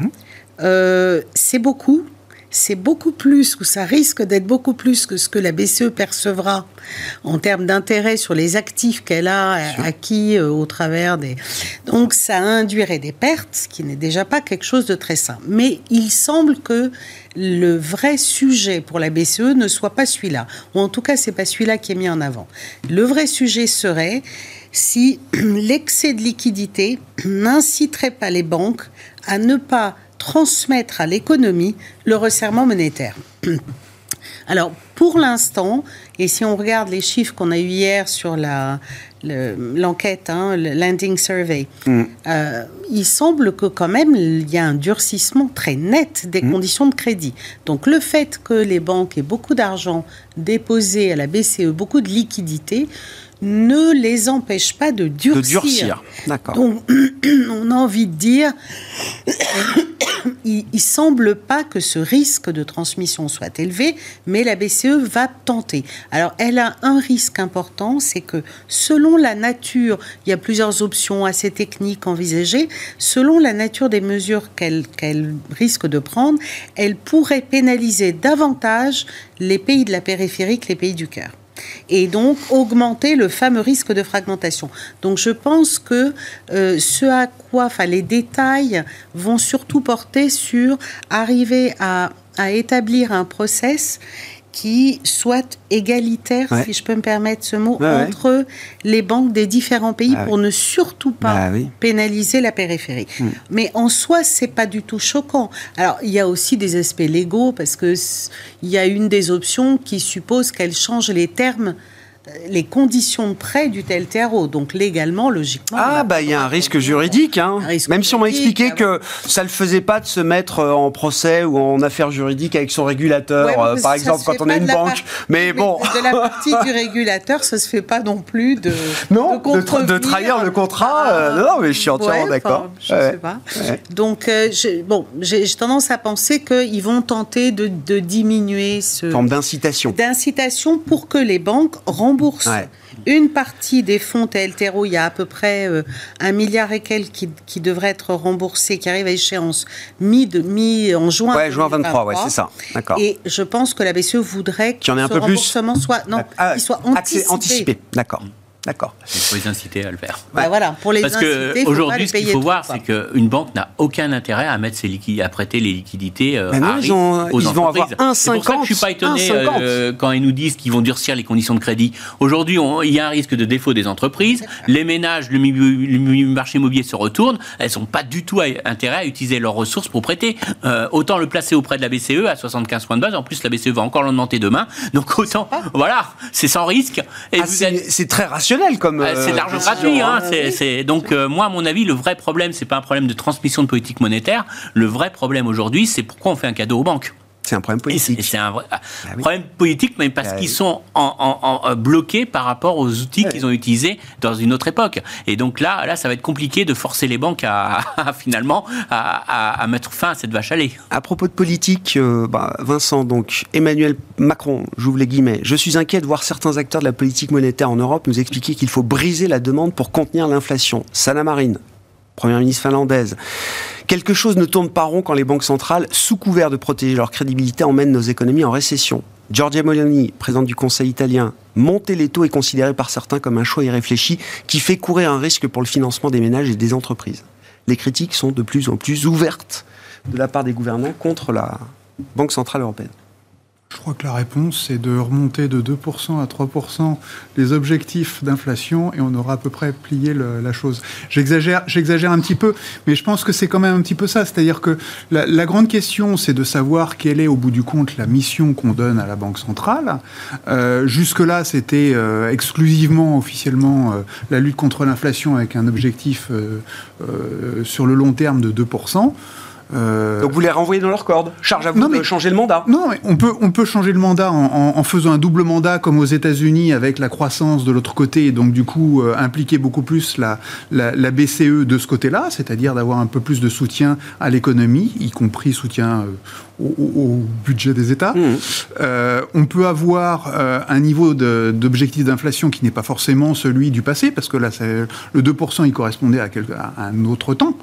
Mm. Euh, c'est beaucoup. C'est beaucoup plus, ou ça risque d'être beaucoup plus que ce que la BCE percevra en termes d'intérêt sur les actifs qu'elle a acquis euh, au travers des... Donc ça induirait des pertes, ce qui n'est déjà pas quelque chose de très simple. Mais il semble que le vrai sujet pour la BCE ne soit pas celui-là, ou en tout cas c'est pas celui-là qui est mis en avant. Le vrai sujet serait si [clears throat] l'excès de liquidité n'inciterait pas les banques à ne pas transmettre à l'économie le resserrement monétaire. [clears throat] Alors, pour l'instant, et si on regarde les chiffres qu'on a eu hier sur la, l'enquête, hein, le Landing Survey, mm. euh, il semble que quand même il y a un durcissement très net des mm. conditions de crédit. Donc le fait que les banques aient beaucoup d'argent déposé à la BCE, beaucoup de liquidités, ne les empêche pas de durcir. De durcir, d'accord. Donc, [clears throat] on a envie de dire, [coughs] il, ne semble pas que ce risque de transmission soit élevé, mais la BCE va tenter. Alors, elle a un risque important, c'est que selon la nature, il y a plusieurs options assez techniques envisagées, selon la nature des mesures qu'elle qu'elle risque de prendre, elle pourrait pénaliser davantage les pays de la périphérie que les pays du cœur et donc augmenter le fameux risque de fragmentation. Donc je pense que euh, ce à quoi, enfin les détails vont surtout porter sur arriver à, à établir un process qui soit égalitaire, si je peux me permettre ce mot, entre les banques des différents pays ah pour ne surtout pas bah pénaliser la périphérie. Hmm. Mais en soi, c'est pas du tout choquant. Alors, il y a aussi des aspects légaux parce que il y a une des options qui suppose qu'elle change les termes les conditions de prêt du TLTRO. Donc légalement, logiquement. Ah, bah il y a un risque juridique. Hein. Même si on m'a expliqué que ça ne le faisait pas de se mettre euh, en procès ou en affaire juridique avec son régulateur, euh, par exemple, quand on est une banque. Mais, bon. De la partie du [laughs] régulateur, ça se fait pas non plus de. Non, de, trahir le contrat. Euh, non, mais je suis entièrement d'accord. Je ne sais pas. Donc, bon, j'ai tendance à penser qu'ils vont tenter de, de diminuer ce. Forme d'incitation. D'incitation pour que les banques remboursent rembourse une partie des fonds TLTRO. Il y a à peu près euh, un milliard et quelques qui, qui devraient être remboursés, qui arrivent à échéance mi, de, mi en juin. Ouais, juin 23, ouais, c'est ça. D'accord. Et je pense que la BCE voudrait que ce remboursement soit, non, ah, soit anticipé. anticipé. D'accord. D'accord. Il faut les inciter à le faire. Bah voilà, pour les Parce qu'aujourd'hui, ce qu'il faut voir, c'est qu'une banque n'a aucun intérêt à mettre ses liquidités, à prêter les liquidités euh, à ils, ont, ils vont avoir 1,50. C'est pour ça que je suis pas étonné euh, quand ils nous disent qu'ils vont durcir les conditions de crédit. Aujourd'hui, il y a un risque de défaut des entreprises. Les ménages, le, marché immobilier se retourne. Elles n'ont pas du tout intérêt à utiliser leurs ressources pour prêter. Euh, autant le placer auprès de la BCE à 75 points de base. En plus, la BCE va encore l'augmenter demain. Donc autant, voilà, c'est sans risque. Ah, c'est très comme. Bah, c'est de l'argent euh, gratuit. Hein, c'est, donc, euh, moi, à mon avis, le vrai problème, c'est pas un problème de transmission de politique monétaire. Le vrai problème aujourd'hui, c'est pourquoi on fait un cadeau aux banques. C'est un problème politique. C'est un ah problème politique, mais parce bah qu'ils sont en, euh, bloqués par rapport aux outils qu'ils ont utilisés dans une autre époque. Et donc là, là, ça va être compliqué de forcer les banques à, [laughs] finalement à, mettre fin à cette vache à lait. À propos de politique, bah, Vincent, donc Emmanuel Macron, j'ouvre les guillemets. Je suis inquiet de voir certains acteurs de la politique monétaire en Europe nous expliquer qu'il faut briser la demande pour contenir l'inflation. Sana Marine, première ministre finlandaise. Quelque chose ne tourne pas rond quand les banques centrales, sous couvert de protéger leur crédibilité, emmènent nos économies en récession. Giorgia Meloni, présidente du Conseil italien, monter les taux est considéré par certains comme un choix irréfléchi qui fait courir un risque pour le financement des ménages et des entreprises. Les critiques sont de plus en plus ouvertes de la part des gouvernants contre la Banque centrale européenne. Je crois que la réponse, c'est de remonter de 2% à 3% les objectifs d'inflation et on aura à peu près plié la chose. J'exagère, j'exagère un petit peu, mais je pense que c'est quand même un petit peu ça. C'est-à-dire que la, grande question, c'est de savoir quelle est au bout du compte la mission qu'on donne à la Banque centrale. Euh, jusque-là, c'était euh, exclusivement, officiellement, euh, la lutte contre l'inflation avec un objectif sur le long terme de 2%. Euh, Donc vous les renvoyez dans leur corde. Charge à vous de changer le mandat. Non, mais on peut, on peut changer le mandat en, faisant un double mandat comme aux États-Unis avec la croissance de l'autre côté et donc du coup euh, impliquer beaucoup plus la, la, BCE de ce côté-là, c'est-à-dire d'avoir un peu plus de soutien à l'économie, y compris soutien euh, au, budget des États. Mmh. on peut avoir un niveau d'objectif d'inflation qui n'est pas forcément celui du passé, parce que là, le 2%, il correspondait à, à un autre temps.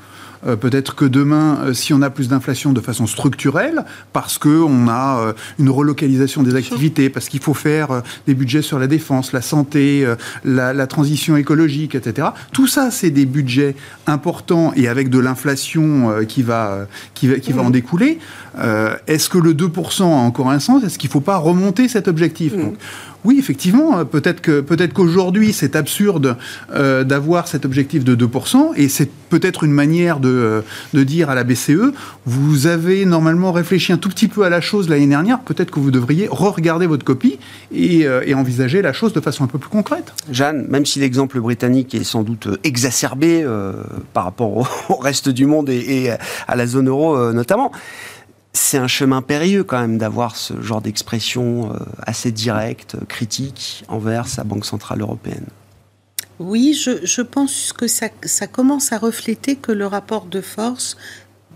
Peut-être que demain, si on a plus d'inflation de façon structurelle, parce qu'on a une relocalisation des activités, parce qu'il faut faire des budgets sur la défense, la santé, la, transition écologique, etc. Tout ça, c'est des budgets importants et avec de l'inflation qui va, qui va, qui va en découler. Est-ce que le 2% a encore un sens? Est-ce qu'il ne faut pas remonter cet objectif? Oui, effectivement, euh, peut-être que peut-être qu'aujourd'hui c'est absurde euh, d'avoir cet objectif de 2%, et c'est peut-être une manière de, euh, de, dire à la BCE, vous avez normalement réfléchi un tout petit peu à la chose l'année dernière, peut-être que vous devriez re-regarder votre copie et, envisager la chose de façon un peu plus concrète. Jeanne, même si l'exemple britannique est sans doute exacerbé par rapport [laughs] au, reste du monde et à la zone euro notamment, c'est un chemin périlleux quand même d'avoir ce genre d'expression euh, assez directe, critique envers sa Banque Centrale Européenne. Oui, je, pense que ça, commence à refléter que le rapport de force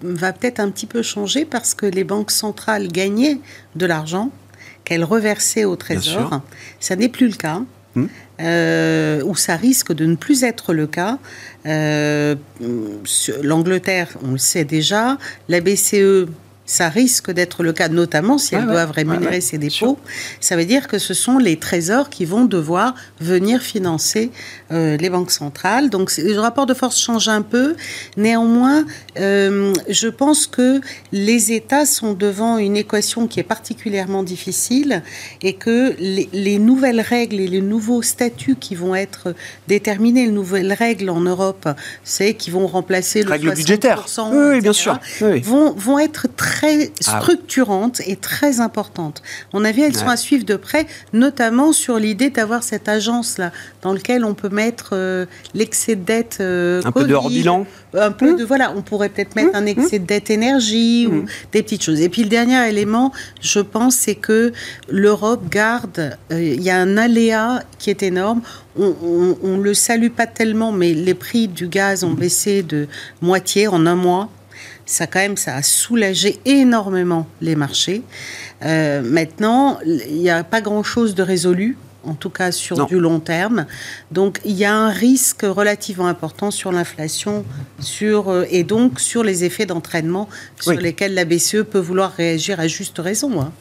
va peut-être un petit peu changer parce que les banques centrales gagnaient de l'argent qu'elles reversaient au Trésor. Ça n'est plus le cas. Hmm. Euh, ou ça risque de ne plus être le cas. Euh, L'Angleterre, on le sait déjà, la BCE ça risque d'être le cas, notamment si elles doivent rémunérer ces dépôts. Ça veut dire que ce sont les trésors qui vont devoir venir financer euh, les banques centrales. Donc le rapport de force change un peu. Néanmoins, euh, je pense que les États sont devant une équation qui est particulièrement difficile et que les, nouvelles règles et les nouveaux statuts qui vont être déterminés, les nouvelles règles en Europe, c'est qui vont remplacer le règles budgétaires, oui, bien sûr, vont, vont être très très ah structurantes et très importantes. On a vu, elles sont à suivre de près, notamment sur l'idée d'avoir cette agence-là, dans laquelle on peut mettre euh, l'excès de dette. Euh, un peu de hors bilan Un peu mmh. de. Voilà, on pourrait peut-être mettre mmh. un excès de dette énergie ou des petites choses. Et puis le dernier élément, je pense, c'est que l'Europe garde. Euh, il y a un aléa qui est énorme. On ne le salue pas tellement, mais les prix du gaz ont baissé de moitié en un mois ça quand même, ça a soulagé énormément les marchés. Euh, maintenant, il n'y a pas grand-chose de résolu en tout cas sur du long terme. Donc il y a un risque relativement important sur l'inflation sur, euh, et donc sur les effets d'entraînement sur lesquels la BCE peut vouloir réagir à juste raison. Hein.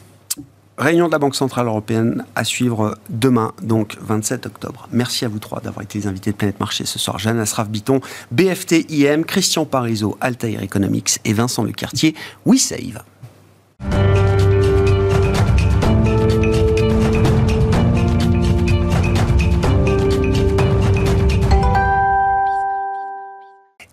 Réunion de la Banque Centrale Européenne à suivre demain, donc 27 octobre. Merci à vous trois d'avoir été les invités de Planète Marché ce soir. Jeanne Asraf Biton, BFT IM, Christian Parizeau, Altair Economics et Vincent Lecartier, WeSave.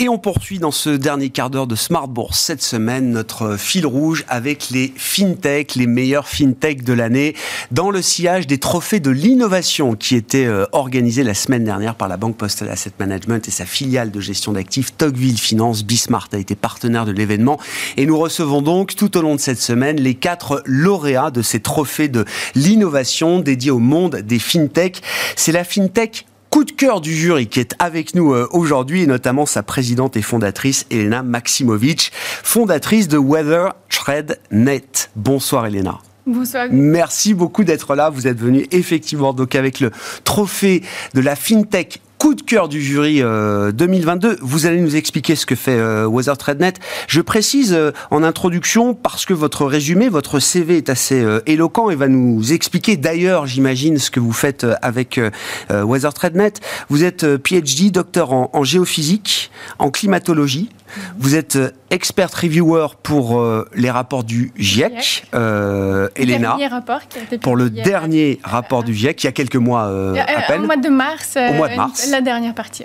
Et on poursuit dans ce dernier quart d'heure de Smart Bourse cette semaine notre fil rouge avec les fintech, les meilleurs fintech de l'année, dans le sillage des trophées de l'innovation qui étaient euh, organisés la semaine dernière par la Banque Postal Asset Management et sa filiale de gestion d'actifs Tocqueville Finance. Bismart a été partenaire de l'événement et nous recevons donc tout au long de cette semaine les quatre lauréats de ces trophées de l'innovation dédiés au monde des fintech. C'est la fintech coup de cœur du jury qui est avec nous euh, aujourd'hui, et notamment sa présidente et fondatrice, Elena Maximovic, fondatrice de Weather Trade Net. Bonsoir Elena. Bonsoir. Merci beaucoup d'être là. Vous êtes venu effectivement donc avec le trophée de la FinTech coup de cœur du jury 2022. Euh, Vous allez nous expliquer ce que fait euh, Weather TradeNet. Je précise euh, en introduction parce que votre résumé, votre CV est assez éloquent et va nous expliquer d'ailleurs, j'imagine, ce que vous faites avec Weather TradeNet. Vous êtes PhD, docteur en géophysique, en climatologie, vous êtes euh, expert reviewer pour euh, les rapports du GIEC, euh, Elena. Rapport pour le dernier rapport du GIEC, il y a quelques mois à peine. Au mois de mars. Au mois de mars. La dernière partie,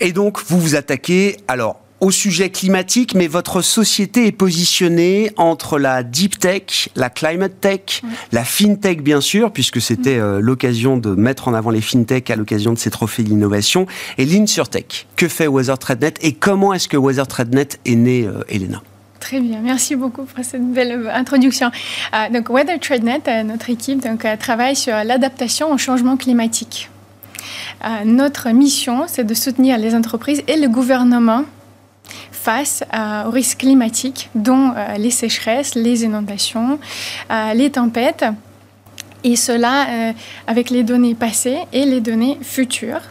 Et donc, vous vous attaquez, alors, au sujet climatique, mais votre société est positionnée entre la deep tech, la climate tech, la fintech bien sûr, puisque c'était euh, l'occasion de mettre en avant les fintech à l'occasion de ces trophées d'innovation, et l'insurtech. Que fait Weather TradeNet et comment est-ce que Weather TradeNet est né, euh, Elena? Très bien, merci beaucoup pour cette belle introduction. Euh, donc Weather TradeNet, notre équipe, donc, travaille sur l'adaptation au changement climatique. Notre mission, c'est de soutenir les entreprises et le gouvernement face aux risques climatiques, dont euh, les sécheresses, les inondations, euh, les tempêtes, et cela euh, avec les données passées et les données futures,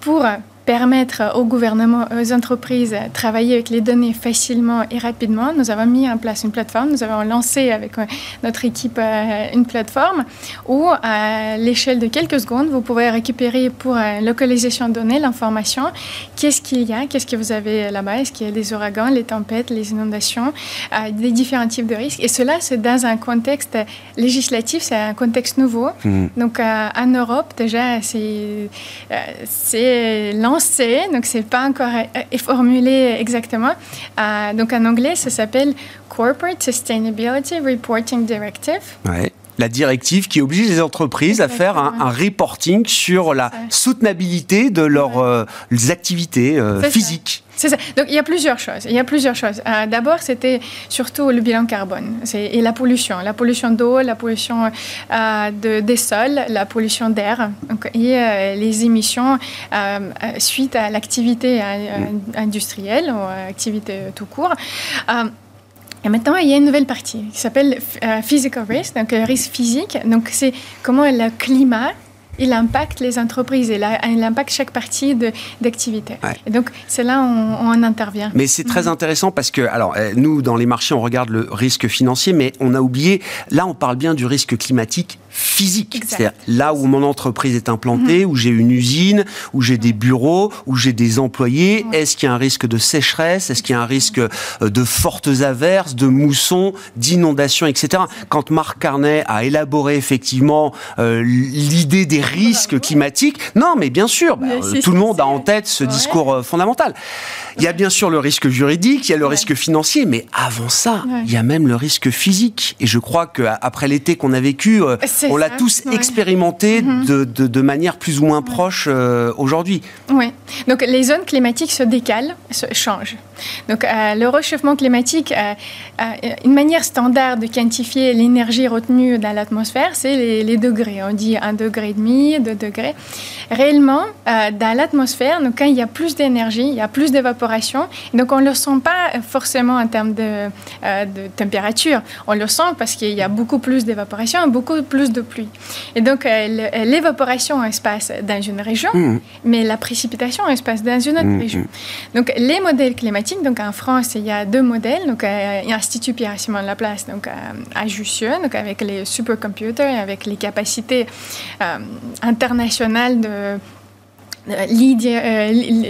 pour permettre au gouvernement, aux entreprises de travailler avec les données facilement et rapidement, nous avons mis en place une plateforme. Nous avons lancé avec notre équipe une plateforme où, à l'échelle de quelques secondes, vous pouvez récupérer pour localisation de données l'information. Qu'est-ce qu'il y a? Qu'est-ce que vous avez là-bas? Est-ce qu'il y a des ouragans, les tempêtes, les inondations, des différents types de risques? Et cela, c'est dans un contexte législatif, c'est un contexte nouveau. Mmh. Donc, en Europe, déjà, c'est c'est lancé, donc c'est pas encore formulé exactement. donc, en anglais, ça s'appelle Corporate Sustainability Reporting Directive. Ouais la directive qui oblige les entreprises à faire un, reporting sur la soutenabilité de leurs euh, activités euh, physiques. C'est ça. Donc il y a plusieurs choses. Il y a plusieurs choses. Euh, d'abord, c'était surtout le bilan carbone et la pollution, la pollution d'eau, la pollution de, des sols, la pollution d'air et les émissions suite à l'activité industrielle ou activité tout court. Et maintenant, il y a une nouvelle partie qui s'appelle euh, Physical Risk, donc euh, risque physique. Donc, c'est comment le climat il impacte les entreprises, et il impacte chaque partie d'activité. Et donc, c'est là où on, intervient. Mais c'est très mhm. intéressant parce que, alors, euh, nous, dans les marchés, on regarde le risque financier, mais on a oublié, là, on parle bien du risque climatique physique. C'est-à-dire là où mon entreprise est implantée, mhm. où j'ai une usine, où j'ai des bureaux, où j'ai des employés. Est-ce qu'il y a un risque de sécheresse Est-ce qu'il y a un risque euh, de fortes averses, de moussons, d'inondations, etc. Quand Marc Carnet a élaboré effectivement euh, l'idée des risques climatiques, non, mais bien sûr, bah, tout le monde a en tête ce discours euh, fondamental. Il y a bien sûr le risque juridique, il y a le risque financier, mais avant ça, il y a même le risque physique. Et je crois qu'après l'été qu'on a vécu, on l'a tous expérimenté mhm. de, de, manière plus ou moins proche euh, aujourd'hui. Oui. Donc les zones climatiques se décalent, se changent. Donc euh, le réchauffement climatique, euh, une manière standard de quantifier l'énergie retenue dans l'atmosphère, c'est les, les, degrés. On dit un degré et demi, deux degrés. Réellement, dans l'atmosphère, quand il y a plus d'énergie, il y a plus d'évaporation. Donc on ne le sent pas forcément en termes de, de température. On le sent parce qu'il y a beaucoup plus d'évaporation, beaucoup plus de pluie. Et donc, euh, euh, l'évaporation se passe dans une région, mmh. mais la précipitation se passe dans une autre mmh, région. Mmh. Donc, les modèles climatiques, donc en France, il y a deux modèles. Donc, euh, l'Institut Pierre-Simon Laplace, donc à Jussieu, donc avec les supercomputers, avec les capacités internationales de euh,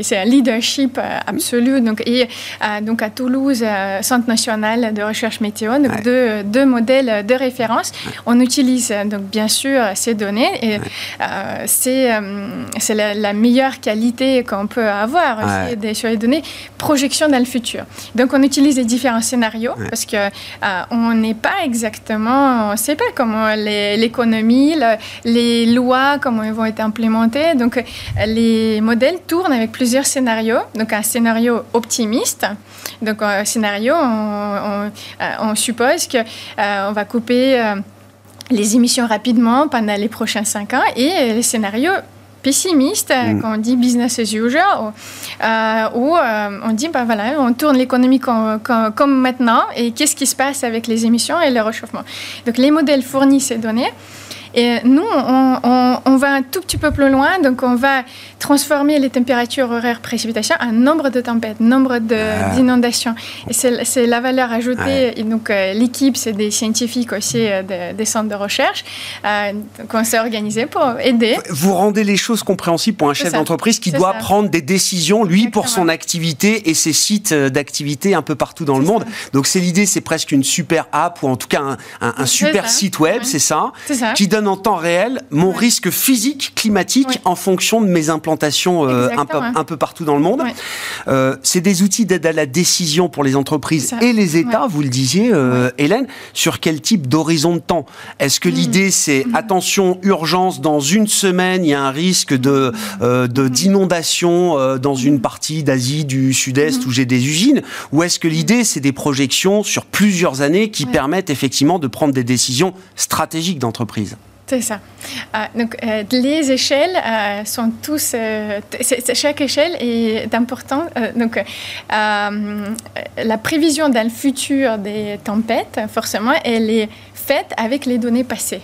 c'est un leadership euh, absolu. Donc, et donc à Toulouse, euh, Centre national de recherche météo, donc deux, modèles de référence. On utilise donc bien sûr ces données et c'est c'est la, meilleure qualité qu'on peut avoir sur les données. Projection dans le futur. Donc on utilise les différents scénarios parce que on n'est pas exactement, on ne sait pas comment l'économie, les lois, comment elles vont être implémentées. Donc les les modèles tournent avec plusieurs scénarios. Donc un scénario optimiste. Donc un scénario, on, euh, suppose qu'on euh, on va couper euh, les émissions rapidement pendant les prochains cinq ans. Et les scénarios pessimistes, mm. quand on dit business as usual, où on dit, ben voilà, on tourne l'économie comme, comme, maintenant, et qu'est-ce qui se passe avec les émissions et le réchauffement. Donc les modèles fournissent ces données. Et nous, on, va un tout petit peu plus loin, donc on va transformer les températures horaires précipitations en nombre de tempêtes, nombre ah. d'inondations. Et c'est la valeur ajoutée. Et donc euh, l'équipe, c'est des scientifiques aussi euh, des centres de recherche euh, qu'on s'est organisé pour aider. Vous rendez les choses compréhensibles pour un chef d'entreprise qui doit prendre des décisions, lui, pour son activité et ses sites d'activité un peu partout dans le monde. Donc c'est l'idée, c'est presque une super app ou en tout cas un, super site web, c'est ça, ça, qui donne en temps réel mon risque physique, climatique, en fonction de mes implantations euh, un, peu, un, peu, partout dans le monde. Euh, c'est des outils d'aide à la décision pour les entreprises et les États, vous le disiez, euh, Hélène, sur quel type d'horizon de temps? Est-ce que hmm. l'idée, c'est hmm. attention, urgence, dans une semaine, il y a un risque de hmm. d'inondation dans une partie d'Asie du Sud-Est où j'ai des usines? Ou est-ce que l'idée, c'est des projections sur plusieurs années qui permettent effectivement de prendre des décisions stratégiques d'entreprise? C'est ça. Euh, donc, euh, les échelles euh, sont tous. chaque échelle est importante. donc, la prévision dans le futur des tempêtes, forcément, elle est faite avec les données passées.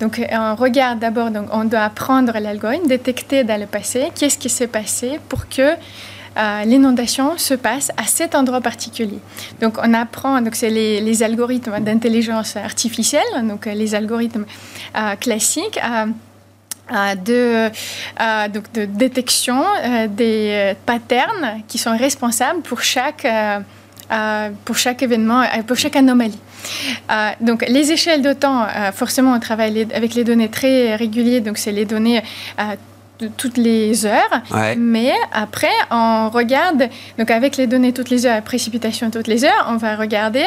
Donc, on regarde d'abord, donc, on doit apprendre l'algorithme, détecter dans le passé qu'est-ce qui s'est passé pour que euh, l'inondation se passe à cet endroit particulier. Donc on apprend, donc c'est les, algorithmes d'intelligence artificielle, donc les algorithmes euh, classiques. de, donc de détection des patterns qui sont responsables pour chaque, pour chaque événement, pour chaque anomalie. donc les échelles de temps, forcément on travaille avec les données très régulières, donc c'est les données toutes les heures. Mais après, on regarde, donc avec les données toutes les heures, précipitation toutes les heures, on va regarder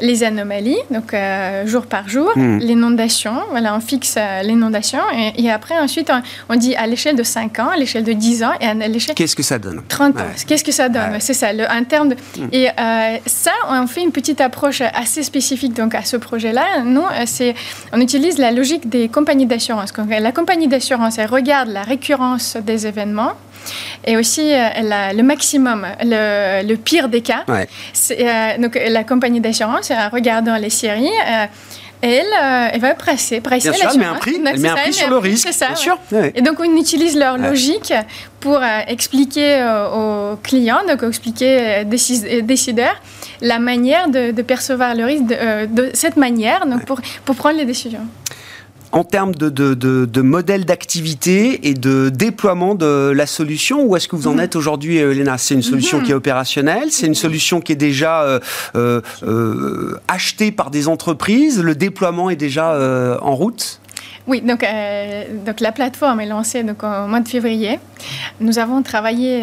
les anomalies, donc euh, jour par jour, hmm. l'inondation, voilà, on fixe euh, l'inondation. Et, après, ensuite, on, dit à l'échelle de 5 ans, à l'échelle de 10 ans et à l'échelle... Qu'est-ce que ça donne 30 ans. Qu'est-ce que ça donne? C'est ça, le, en termes de... Hmm. Et euh, ça, on fait une petite approche assez spécifique donc, à ce projet-là. Nous, c'est, on utilise la logique des compagnies d'assurance. La compagnie d'assurance, elle regarde la récurrence des événements. Et aussi euh, le maximum, le, pire des cas. Euh, donc la compagnie d'assurance, en regardant les séries, euh, elle, elle va presser, presser sûr, elle met un prix, elle met un prix sur le risque, ça, bien sûr. Et donc on utilise leur logique pour expliquer aux clients, donc expliquer aux décideurs la manière de, percevoir le risque de, cette manière, donc pour, pour prendre les décisions en termes de, de, modèle d'activité et de déploiement de la solution Où est-ce que vous en mhm. êtes aujourd'hui, Elena C'est une solution mhm. qui est opérationnelle C'est une solution qui est déjà euh, euh, euh, achetée par des entreprises Le déploiement est déjà en route? Oui, donc, donc la plateforme est lancée donc, au mois de février. Nous avons travaillé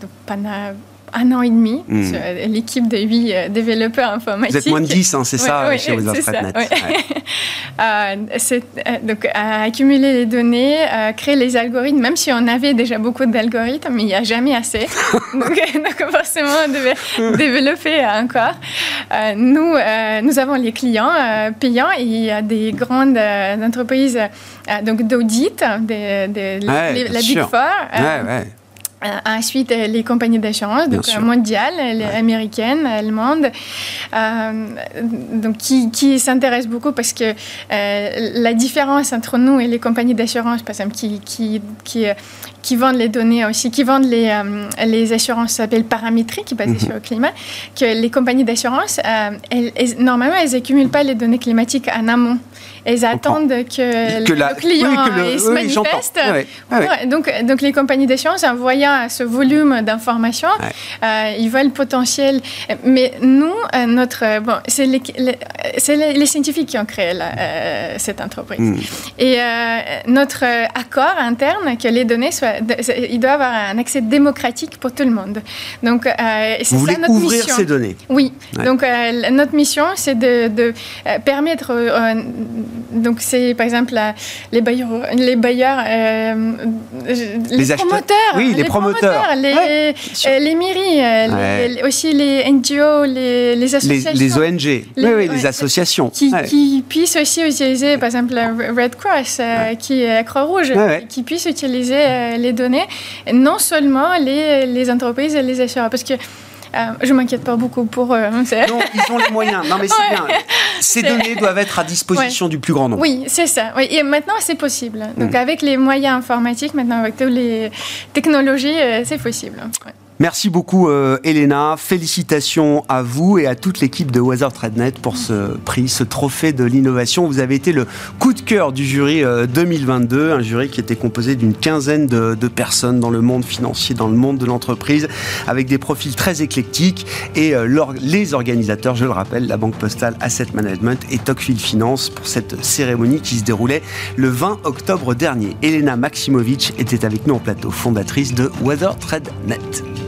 donc, pendant un an et demi hmm. l'équipe de huit euh, développeurs informatiques. Vous êtes moins de 10, hein, c'est ça, chez [laughs] euh, c'est euh, donc accumuler les données, créer les algorithmes, même si on avait déjà beaucoup d'algorithmes, mais il n'y a jamais assez. [laughs] [laughs] donc, forcément, on devait développer encore. nous, nous avons les clients payants et il y a des grandes entreprises donc d'audit, de, la Big Four. Euh, ensuite, euh, les compagnies d'assurance, donc euh, mondiales, les américaines, allemandes, donc qui, qui s'intéressent beaucoup parce que la différence entre nous et les compagnies d'assurance, par exemple, qui, qui, qui, qui, vendent les données aussi, qui vendent les, les assurances s'appellent paramétriques, basées mhm. sur le climat, que les compagnies d'assurance, normalement, elles n'accumulent pas les données climatiques en amont. Elles attendent que, le client se manifeste. donc, donc, les compagnies d'assurance, en voyant ce volume d'informations, euh, ils voient le potentiel. Mais nous, euh, notre, bon, c'est les, les, scientifiques qui ont créé euh, cette entreprise. Hmm. Et notre accord interne, que les données soient, il doit avoir un accès démocratique pour tout le monde. Donc, c'est ça notre ouvrir mission. ces données? Oui. Donc, notre mission, c'est de, de permettre donc c'est par exemple les bailleurs, les bailleurs, les, promoteurs, oui, les, promoteurs, les, euh, les mairies, euh, aussi les NGO, les, associations, les, ONG, oui, les associations, qui, qui, puissent aussi utiliser, par exemple, Red Cross, euh, qui est Croix-Rouge, qui puissent utiliser les données, non seulement les, les entreprises et les assureurs, parce que euh, je m'inquiète pas beaucoup pour eux. Hein, non, ils ont les moyens. Non, mais c'est bien. Ces données doivent être à disposition du plus grand nombre. Oui, c'est ça. Oui. Et maintenant, c'est possible. Donc, hmm. avec les moyens informatiques, maintenant, avec toutes les technologies, euh, c'est possible. Merci beaucoup euh, Elena, félicitations à vous et à toute l'équipe de Weather TradeNet pour ce prix, ce trophée de l'innovation. Vous avez été le coup de cœur du jury 2022, euh, un jury qui était composé d'une quinzaine de, personnes dans le monde financier, dans le monde de l'entreprise, avec des profils très éclectiques et euh, les organisateurs, je le rappelle, la Banque Postale Asset Management et Tocqueville Finance pour cette cérémonie qui se déroulait le 20 octobre dernier. Elena Maximovic était avec nous en plateau, fondatrice de Weather TradeNet.